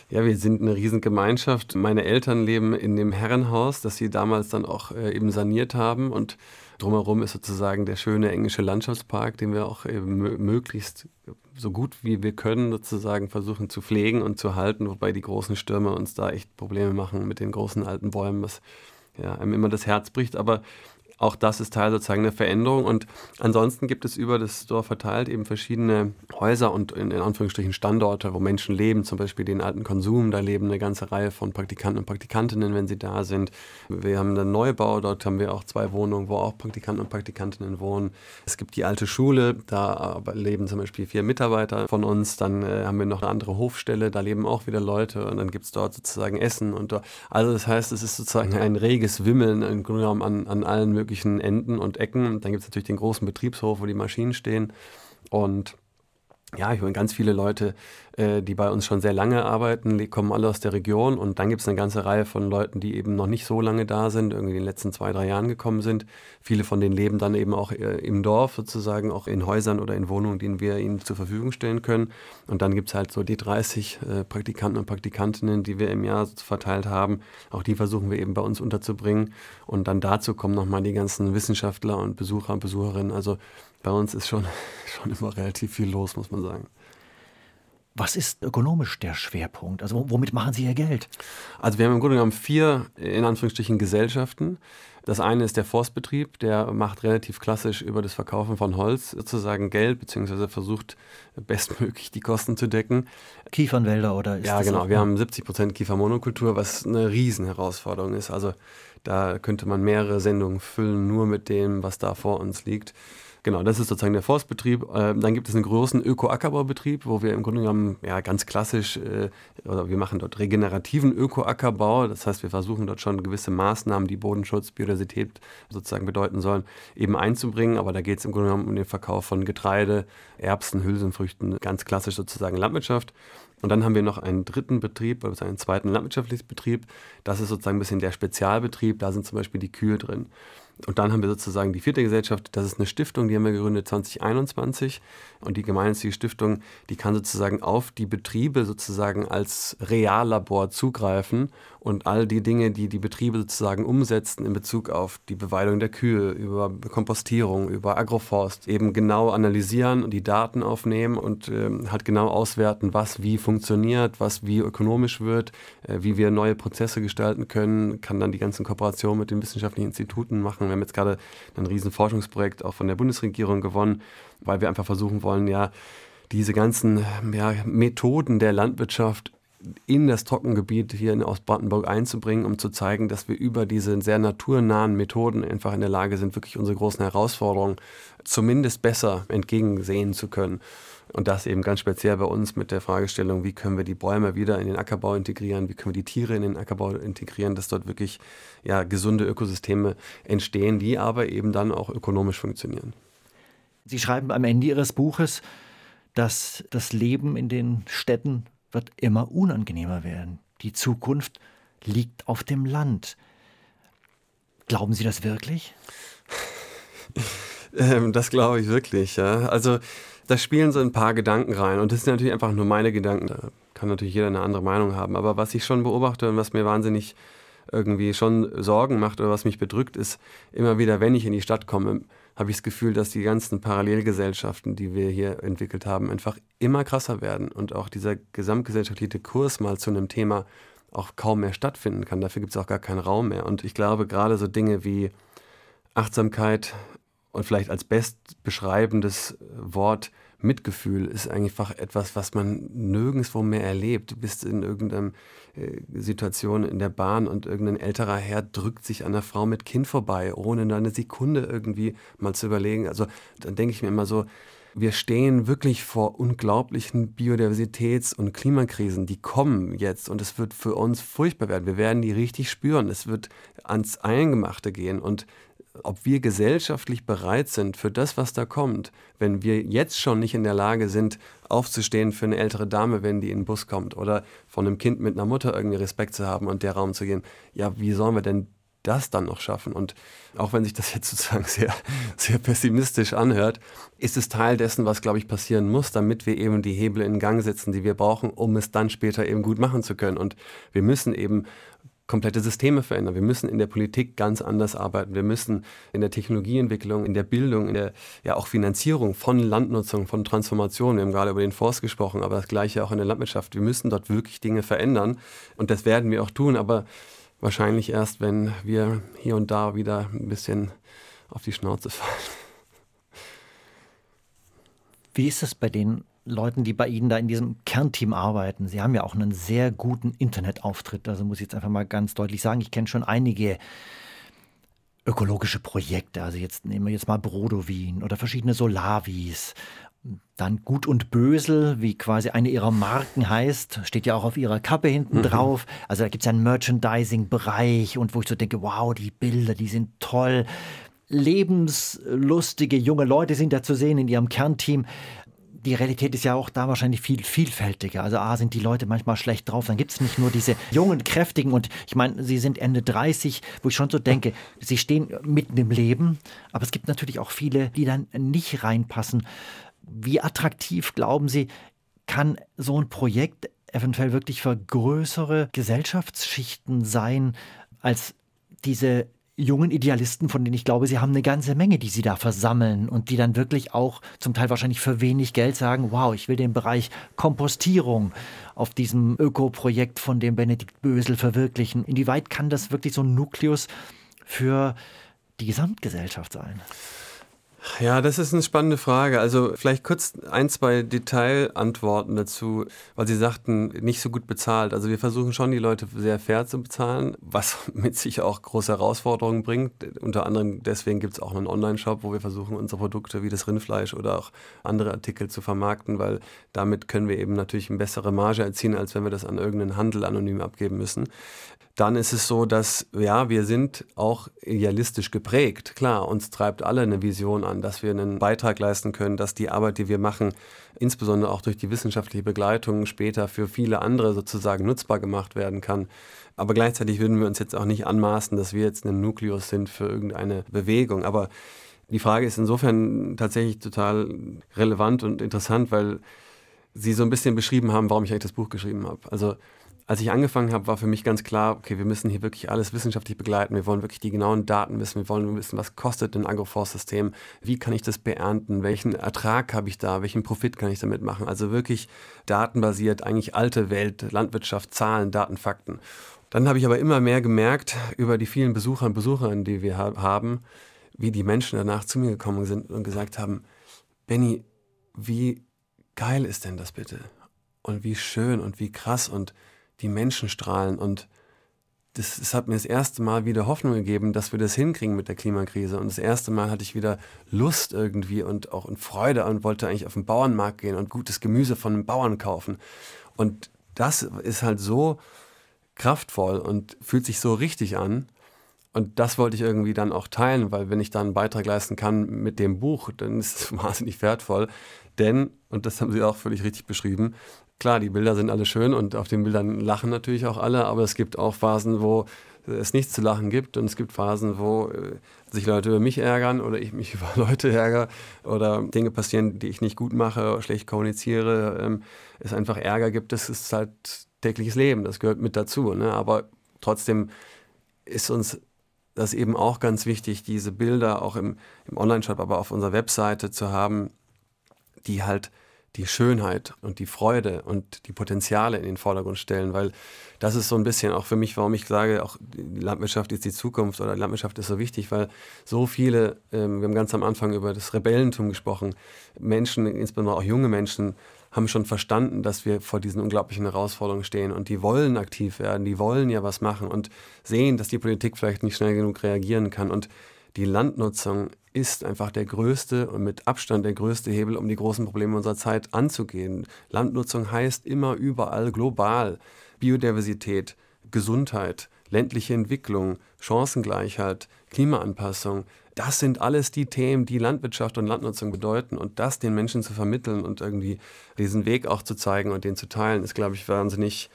Ja, wir sind eine Riesengemeinschaft. Meine Eltern leben in dem Herrenhaus, das sie damals dann auch äh, eben saniert haben. Und drumherum ist sozusagen der schöne englische Landschaftspark, den wir auch eben möglichst so gut wie wir können sozusagen versuchen zu pflegen und zu halten, wobei die großen Stürme uns da echt Probleme machen mit den großen alten Bäumen, was ja, einem immer das Herz bricht. Aber auch das ist Teil sozusagen der Veränderung. Und ansonsten gibt es über das Dorf verteilt eben verschiedene Häuser und in, in, Anführungsstrichen Standorte, wo Menschen leben, zum Beispiel den alten Konsum. Da leben eine ganze Reihe von Praktikanten und Praktikantinnen, wenn sie da sind. Wir haben einen Neubau, dort haben wir auch zwei Wohnungen, wo auch Praktikanten und Praktikantinnen wohnen. Es gibt die alte Schule, da leben zum Beispiel vier Mitarbeiter von uns. Dann äh, haben wir noch eine andere Hofstelle, da leben auch wieder Leute und dann gibt es dort sozusagen Essen. Und also das heißt, es ist sozusagen ein reges Wimmeln im Grunde genommen an, an allen möglichen möglichen Enden und Ecken. Dann gibt es natürlich den großen Betriebshof, wo die Maschinen stehen. Und ja, ich meine, ganz viele Leute, äh, die bei uns schon sehr lange arbeiten, die kommen alle aus der Region und dann gibt es eine ganze Reihe von Leuten, die eben noch nicht so lange da sind, irgendwie in den letzten zwei, drei Jahren gekommen sind. Viele von denen leben dann eben auch äh, im Dorf sozusagen, auch in Häusern oder in Wohnungen, die wir ihnen zur Verfügung stellen können. Und dann gibt es halt so die 30 äh, Praktikanten und Praktikantinnen, die wir im Jahr verteilt haben. Auch die versuchen wir eben bei uns unterzubringen. Und dann dazu kommen nochmal die ganzen Wissenschaftler und Besucher und Besucherinnen. Also bei uns ist schon, schon immer relativ viel los, muss man sagen. Was ist ökonomisch der Schwerpunkt? Also womit machen Sie Ihr Geld? Also wir haben im Grunde genommen vier, in Anführungsstrichen, Gesellschaften. Das eine ist der Forstbetrieb, der macht relativ klassisch über das Verkaufen von Holz sozusagen Geld, beziehungsweise versucht bestmöglich die Kosten zu decken. Kiefernwälder oder ist Ja, genau. Wir haben 70 Prozent Kiefermonokultur, was eine Riesenherausforderung ist. Also da könnte man mehrere Sendungen füllen, nur mit dem, was da vor uns liegt. Genau, das ist sozusagen der Forstbetrieb. Ähm, dann gibt es einen großen Öko-Ackerbaubetrieb, wo wir im Grunde genommen ja, ganz klassisch, äh, oder wir machen dort regenerativen Öko-Ackerbau. Das heißt, wir versuchen dort schon gewisse Maßnahmen, die Bodenschutz, Biodiversität sozusagen bedeuten sollen, eben einzubringen. Aber da geht es im Grunde genommen um den Verkauf von Getreide, Erbsen, Hülsenfrüchten, ganz klassisch sozusagen Landwirtschaft. Und dann haben wir noch einen dritten Betrieb, also einen zweiten landwirtschaftlichen Betrieb. Das ist sozusagen ein bisschen der Spezialbetrieb. Da sind zum Beispiel die Kühe drin. Und dann haben wir sozusagen die vierte Gesellschaft, das ist eine Stiftung, die haben wir gegründet 2021. Und die gemeinnützige Stiftung, die kann sozusagen auf die Betriebe sozusagen als Reallabor zugreifen und all die Dinge, die die Betriebe sozusagen umsetzen in Bezug auf die Beweidung der Kühe, über Kompostierung, über Agroforst, eben genau analysieren und die Daten aufnehmen und äh, halt genau auswerten, was wie funktioniert, was wie ökonomisch wird, äh, wie wir neue Prozesse gestalten können, kann dann die ganzen Kooperationen mit den wissenschaftlichen Instituten machen. Wir haben jetzt gerade ein riesen Forschungsprojekt auch von der Bundesregierung gewonnen, weil wir einfach versuchen wollen, ja, diese ganzen ja, Methoden der Landwirtschaft in das Trockengebiet hier in Ostbrandenburg einzubringen, um zu zeigen, dass wir über diese sehr naturnahen Methoden einfach in der Lage sind, wirklich unsere großen Herausforderungen zumindest besser entgegensehen zu können. Und das eben ganz speziell bei uns mit der Fragestellung, wie können wir die Bäume wieder in den Ackerbau integrieren, wie können wir die Tiere in den Ackerbau integrieren, dass dort wirklich ja, gesunde Ökosysteme entstehen, die aber eben dann auch ökonomisch funktionieren. Sie schreiben am Ende Ihres Buches, dass das Leben in den Städten wird immer unangenehmer werden. Die Zukunft liegt auf dem Land. Glauben Sie das wirklich? ähm, das glaube ich wirklich, ja. Also da spielen so ein paar Gedanken rein und das sind natürlich einfach nur meine Gedanken. Da kann natürlich jeder eine andere Meinung haben. Aber was ich schon beobachte und was mir wahnsinnig irgendwie schon Sorgen macht oder was mich bedrückt, ist immer wieder, wenn ich in die Stadt komme, habe ich das Gefühl, dass die ganzen Parallelgesellschaften, die wir hier entwickelt haben, einfach immer krasser werden und auch dieser gesamtgesellschaftliche Kurs mal zu einem Thema auch kaum mehr stattfinden kann. Dafür gibt es auch gar keinen Raum mehr. Und ich glaube, gerade so Dinge wie Achtsamkeit und vielleicht als bestbeschreibendes Wort Mitgefühl ist einfach etwas, was man nirgendwo mehr erlebt. Du bist in irgendeiner äh, Situation in der Bahn und irgendein älterer Herr drückt sich an einer Frau mit Kind vorbei, ohne da eine Sekunde irgendwie mal zu überlegen. Also dann denke ich mir immer so, wir stehen wirklich vor unglaublichen Biodiversitäts- und Klimakrisen, die kommen jetzt und es wird für uns furchtbar werden. Wir werden die richtig spüren. Es wird ans Eingemachte gehen und ob wir gesellschaftlich bereit sind für das, was da kommt, wenn wir jetzt schon nicht in der Lage sind, aufzustehen für eine ältere Dame, wenn die in den Bus kommt, oder von einem Kind mit einer Mutter irgendwie Respekt zu haben und der Raum zu gehen, ja, wie sollen wir denn das dann noch schaffen? Und auch wenn sich das jetzt sozusagen sehr, sehr pessimistisch anhört, ist es Teil dessen, was, glaube ich, passieren muss, damit wir eben die Hebel in Gang setzen, die wir brauchen, um es dann später eben gut machen zu können. Und wir müssen eben komplette Systeme verändern. Wir müssen in der Politik ganz anders arbeiten. Wir müssen in der Technologieentwicklung, in der Bildung, in der ja auch Finanzierung von Landnutzung, von Transformation. Wir haben gerade über den Forst gesprochen, aber das gleiche auch in der Landwirtschaft. Wir müssen dort wirklich Dinge verändern und das werden wir auch tun, aber wahrscheinlich erst, wenn wir hier und da wieder ein bisschen auf die Schnauze fallen. Wie ist es bei den Leuten, die bei Ihnen da in diesem Kernteam arbeiten. Sie haben ja auch einen sehr guten Internetauftritt. Also muss ich jetzt einfach mal ganz deutlich sagen, ich kenne schon einige ökologische Projekte. Also jetzt nehmen wir jetzt mal Brodowin oder verschiedene Solavis. Dann Gut und Bösel, wie quasi eine ihrer Marken heißt, steht ja auch auf ihrer Kappe hinten mhm. drauf. Also da gibt es ja einen Merchandising-Bereich und wo ich so denke, wow, die Bilder, die sind toll lebenslustige junge Leute sind da zu sehen in ihrem Kernteam die Realität ist ja auch da wahrscheinlich viel vielfältiger. Also A, sind die Leute manchmal schlecht drauf, dann gibt es nicht nur diese jungen, kräftigen und ich meine, sie sind Ende 30, wo ich schon so denke, sie stehen mitten im Leben, aber es gibt natürlich auch viele, die dann nicht reinpassen. Wie attraktiv, glauben Sie, kann so ein Projekt eventuell wirklich für größere Gesellschaftsschichten sein, als diese jungen Idealisten, von denen ich glaube, sie haben eine ganze Menge, die sie da versammeln und die dann wirklich auch zum Teil wahrscheinlich für wenig Geld sagen, wow, ich will den Bereich Kompostierung auf diesem Öko-Projekt von dem Benedikt Bösel verwirklichen. Inwieweit kann das wirklich so ein Nukleus für die Gesamtgesellschaft sein? Ja, das ist eine spannende Frage. Also vielleicht kurz ein, zwei Detailantworten dazu, weil Sie sagten, nicht so gut bezahlt. Also wir versuchen schon, die Leute sehr fair zu bezahlen, was mit sich auch große Herausforderungen bringt. Unter anderem deswegen gibt es auch einen Online-Shop, wo wir versuchen, unsere Produkte wie das Rindfleisch oder auch andere Artikel zu vermarkten, weil damit können wir eben natürlich eine bessere Marge erzielen, als wenn wir das an irgendeinen Handel anonym abgeben müssen dann ist es so, dass ja, wir sind auch idealistisch geprägt. Klar, uns treibt alle eine Vision an, dass wir einen Beitrag leisten können, dass die Arbeit, die wir machen, insbesondere auch durch die wissenschaftliche Begleitung später für viele andere sozusagen nutzbar gemacht werden kann. Aber gleichzeitig würden wir uns jetzt auch nicht anmaßen, dass wir jetzt ein Nukleus sind für irgendeine Bewegung. Aber die Frage ist insofern tatsächlich total relevant und interessant, weil Sie so ein bisschen beschrieben haben, warum ich eigentlich das Buch geschrieben habe. Also als ich angefangen habe, war für mich ganz klar, okay, wir müssen hier wirklich alles wissenschaftlich begleiten. Wir wollen wirklich die genauen Daten wissen. Wir wollen wissen, was kostet ein Agroforstsystem? Wie kann ich das beernten? Welchen Ertrag habe ich da? Welchen Profit kann ich damit machen? Also wirklich datenbasiert, eigentlich alte Welt, Landwirtschaft, Zahlen, Daten, Fakten. Dann habe ich aber immer mehr gemerkt über die vielen Besucher und Besucherinnen, die wir haben, wie die Menschen danach zu mir gekommen sind und gesagt haben, Benny, wie geil ist denn das bitte? Und wie schön und wie krass und die Menschen strahlen und das, das, hat mir das erste Mal wieder Hoffnung gegeben, dass wir das hinkriegen mit der Klimakrise. Und das erste Mal hatte ich wieder Lust irgendwie und auch in Freude und wollte eigentlich auf den Bauernmarkt gehen und gutes Gemüse von einem Bauern kaufen. Und das ist halt so kraftvoll und fühlt sich so richtig an. Und das wollte ich irgendwie dann auch teilen, weil wenn ich da einen Beitrag leisten kann mit dem Buch, dann ist es wahnsinnig wertvoll. Denn, und das haben Sie auch völlig richtig beschrieben, klar, die Bilder sind alle schön und auf den Bildern lachen natürlich auch alle, aber es gibt auch Phasen, wo es nichts zu lachen gibt und es gibt Phasen, wo äh, sich Leute über mich ärgern oder ich mich über Leute ärgere oder Dinge passieren, die ich nicht gut mache, schlecht kommuniziere, ähm, es einfach Ärger gibt. Das ist halt tägliches Leben, das gehört mit dazu. Ne? Aber trotzdem ist uns das eben auch ganz wichtig, diese Bilder auch im, im Online-Shop, aber auf unserer Webseite zu haben, die halt die Schönheit und die Freude und die Potenziale in den Vordergrund stellen, weil das ist so ein bisschen auch für mich, warum ich sage, auch Landwirtschaft ist die Zukunft oder die Landwirtschaft ist so wichtig, weil so viele, ähm, wir haben ganz am Anfang über das Rebellentum gesprochen, Menschen, insbesondere auch junge Menschen, haben schon verstanden, dass wir vor diesen unglaublichen Herausforderungen stehen und die wollen aktiv werden, die wollen ja was machen und sehen, dass die Politik vielleicht nicht schnell genug reagieren kann. Und die Landnutzung ist einfach der größte und mit Abstand der größte Hebel, um die großen Probleme unserer Zeit anzugehen. Landnutzung heißt immer überall global Biodiversität, Gesundheit, ländliche Entwicklung, Chancengleichheit, Klimaanpassung. Das sind alles die Themen, die Landwirtschaft und Landnutzung bedeuten. Und das den Menschen zu vermitteln und irgendwie diesen Weg auch zu zeigen und den zu teilen, ist, glaube ich, wahnsinnig,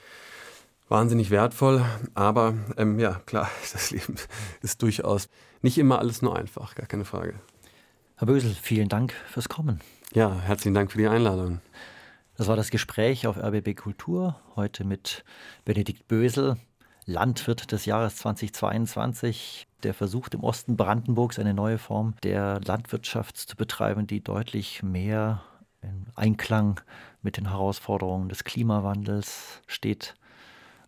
wahnsinnig wertvoll. Aber ähm, ja, klar, das Leben ist durchaus nicht immer alles nur einfach, gar keine Frage. Herr Bösel, vielen Dank fürs Kommen. Ja, herzlichen Dank für die Einladung. Das war das Gespräch auf RBB Kultur, heute mit Benedikt Bösel, Landwirt des Jahres 2022, der versucht im Osten Brandenburgs eine neue Form der Landwirtschaft zu betreiben, die deutlich mehr in Einklang mit den Herausforderungen des Klimawandels steht.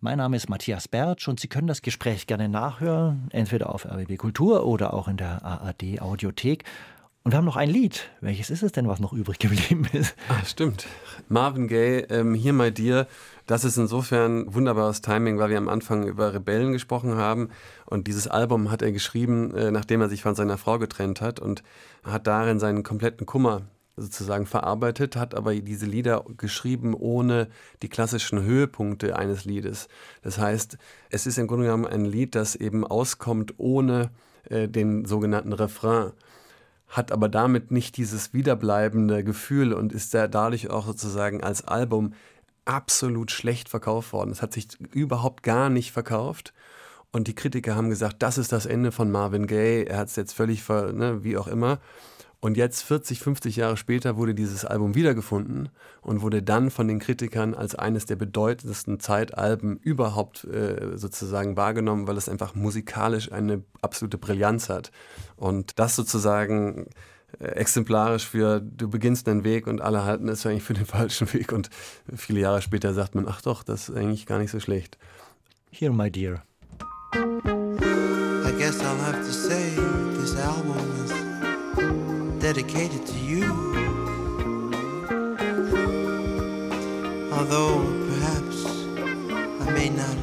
Mein Name ist Matthias Bertsch und Sie können das Gespräch gerne nachhören, entweder auf RBB Kultur oder auch in der ARD Audiothek. Und wir haben noch ein Lied. Welches ist es denn, was noch übrig geblieben ist? Ach, stimmt. Marvin Gaye, ähm, Hier mal dir. Das ist insofern wunderbares Timing, weil wir am Anfang über Rebellen gesprochen haben. Und dieses Album hat er geschrieben, äh, nachdem er sich von seiner Frau getrennt hat und hat darin seinen kompletten Kummer sozusagen verarbeitet, hat aber diese Lieder geschrieben ohne die klassischen Höhepunkte eines Liedes. Das heißt, es ist im Grunde genommen ein Lied, das eben auskommt ohne äh, den sogenannten Refrain, hat aber damit nicht dieses wiederbleibende Gefühl und ist dadurch auch sozusagen als Album absolut schlecht verkauft worden. Es hat sich überhaupt gar nicht verkauft. Und die Kritiker haben gesagt, das ist das Ende von Marvin Gaye. Er hat es jetzt völlig, ver, ne, wie auch immer. Und jetzt, 40, 50 Jahre später, wurde dieses Album wiedergefunden und wurde dann von den Kritikern als eines der bedeutendsten Zeitalben überhaupt äh, sozusagen wahrgenommen, weil es einfach musikalisch eine absolute Brillanz hat. Und das sozusagen äh, exemplarisch für, du beginnst deinen Weg und alle halten es eigentlich für den falschen Weg. Und viele Jahre später sagt man, ach doch, das ist eigentlich gar nicht so schlecht. Here, my dear. I guess I'll have to say this album is dedicated to you. Although perhaps I may not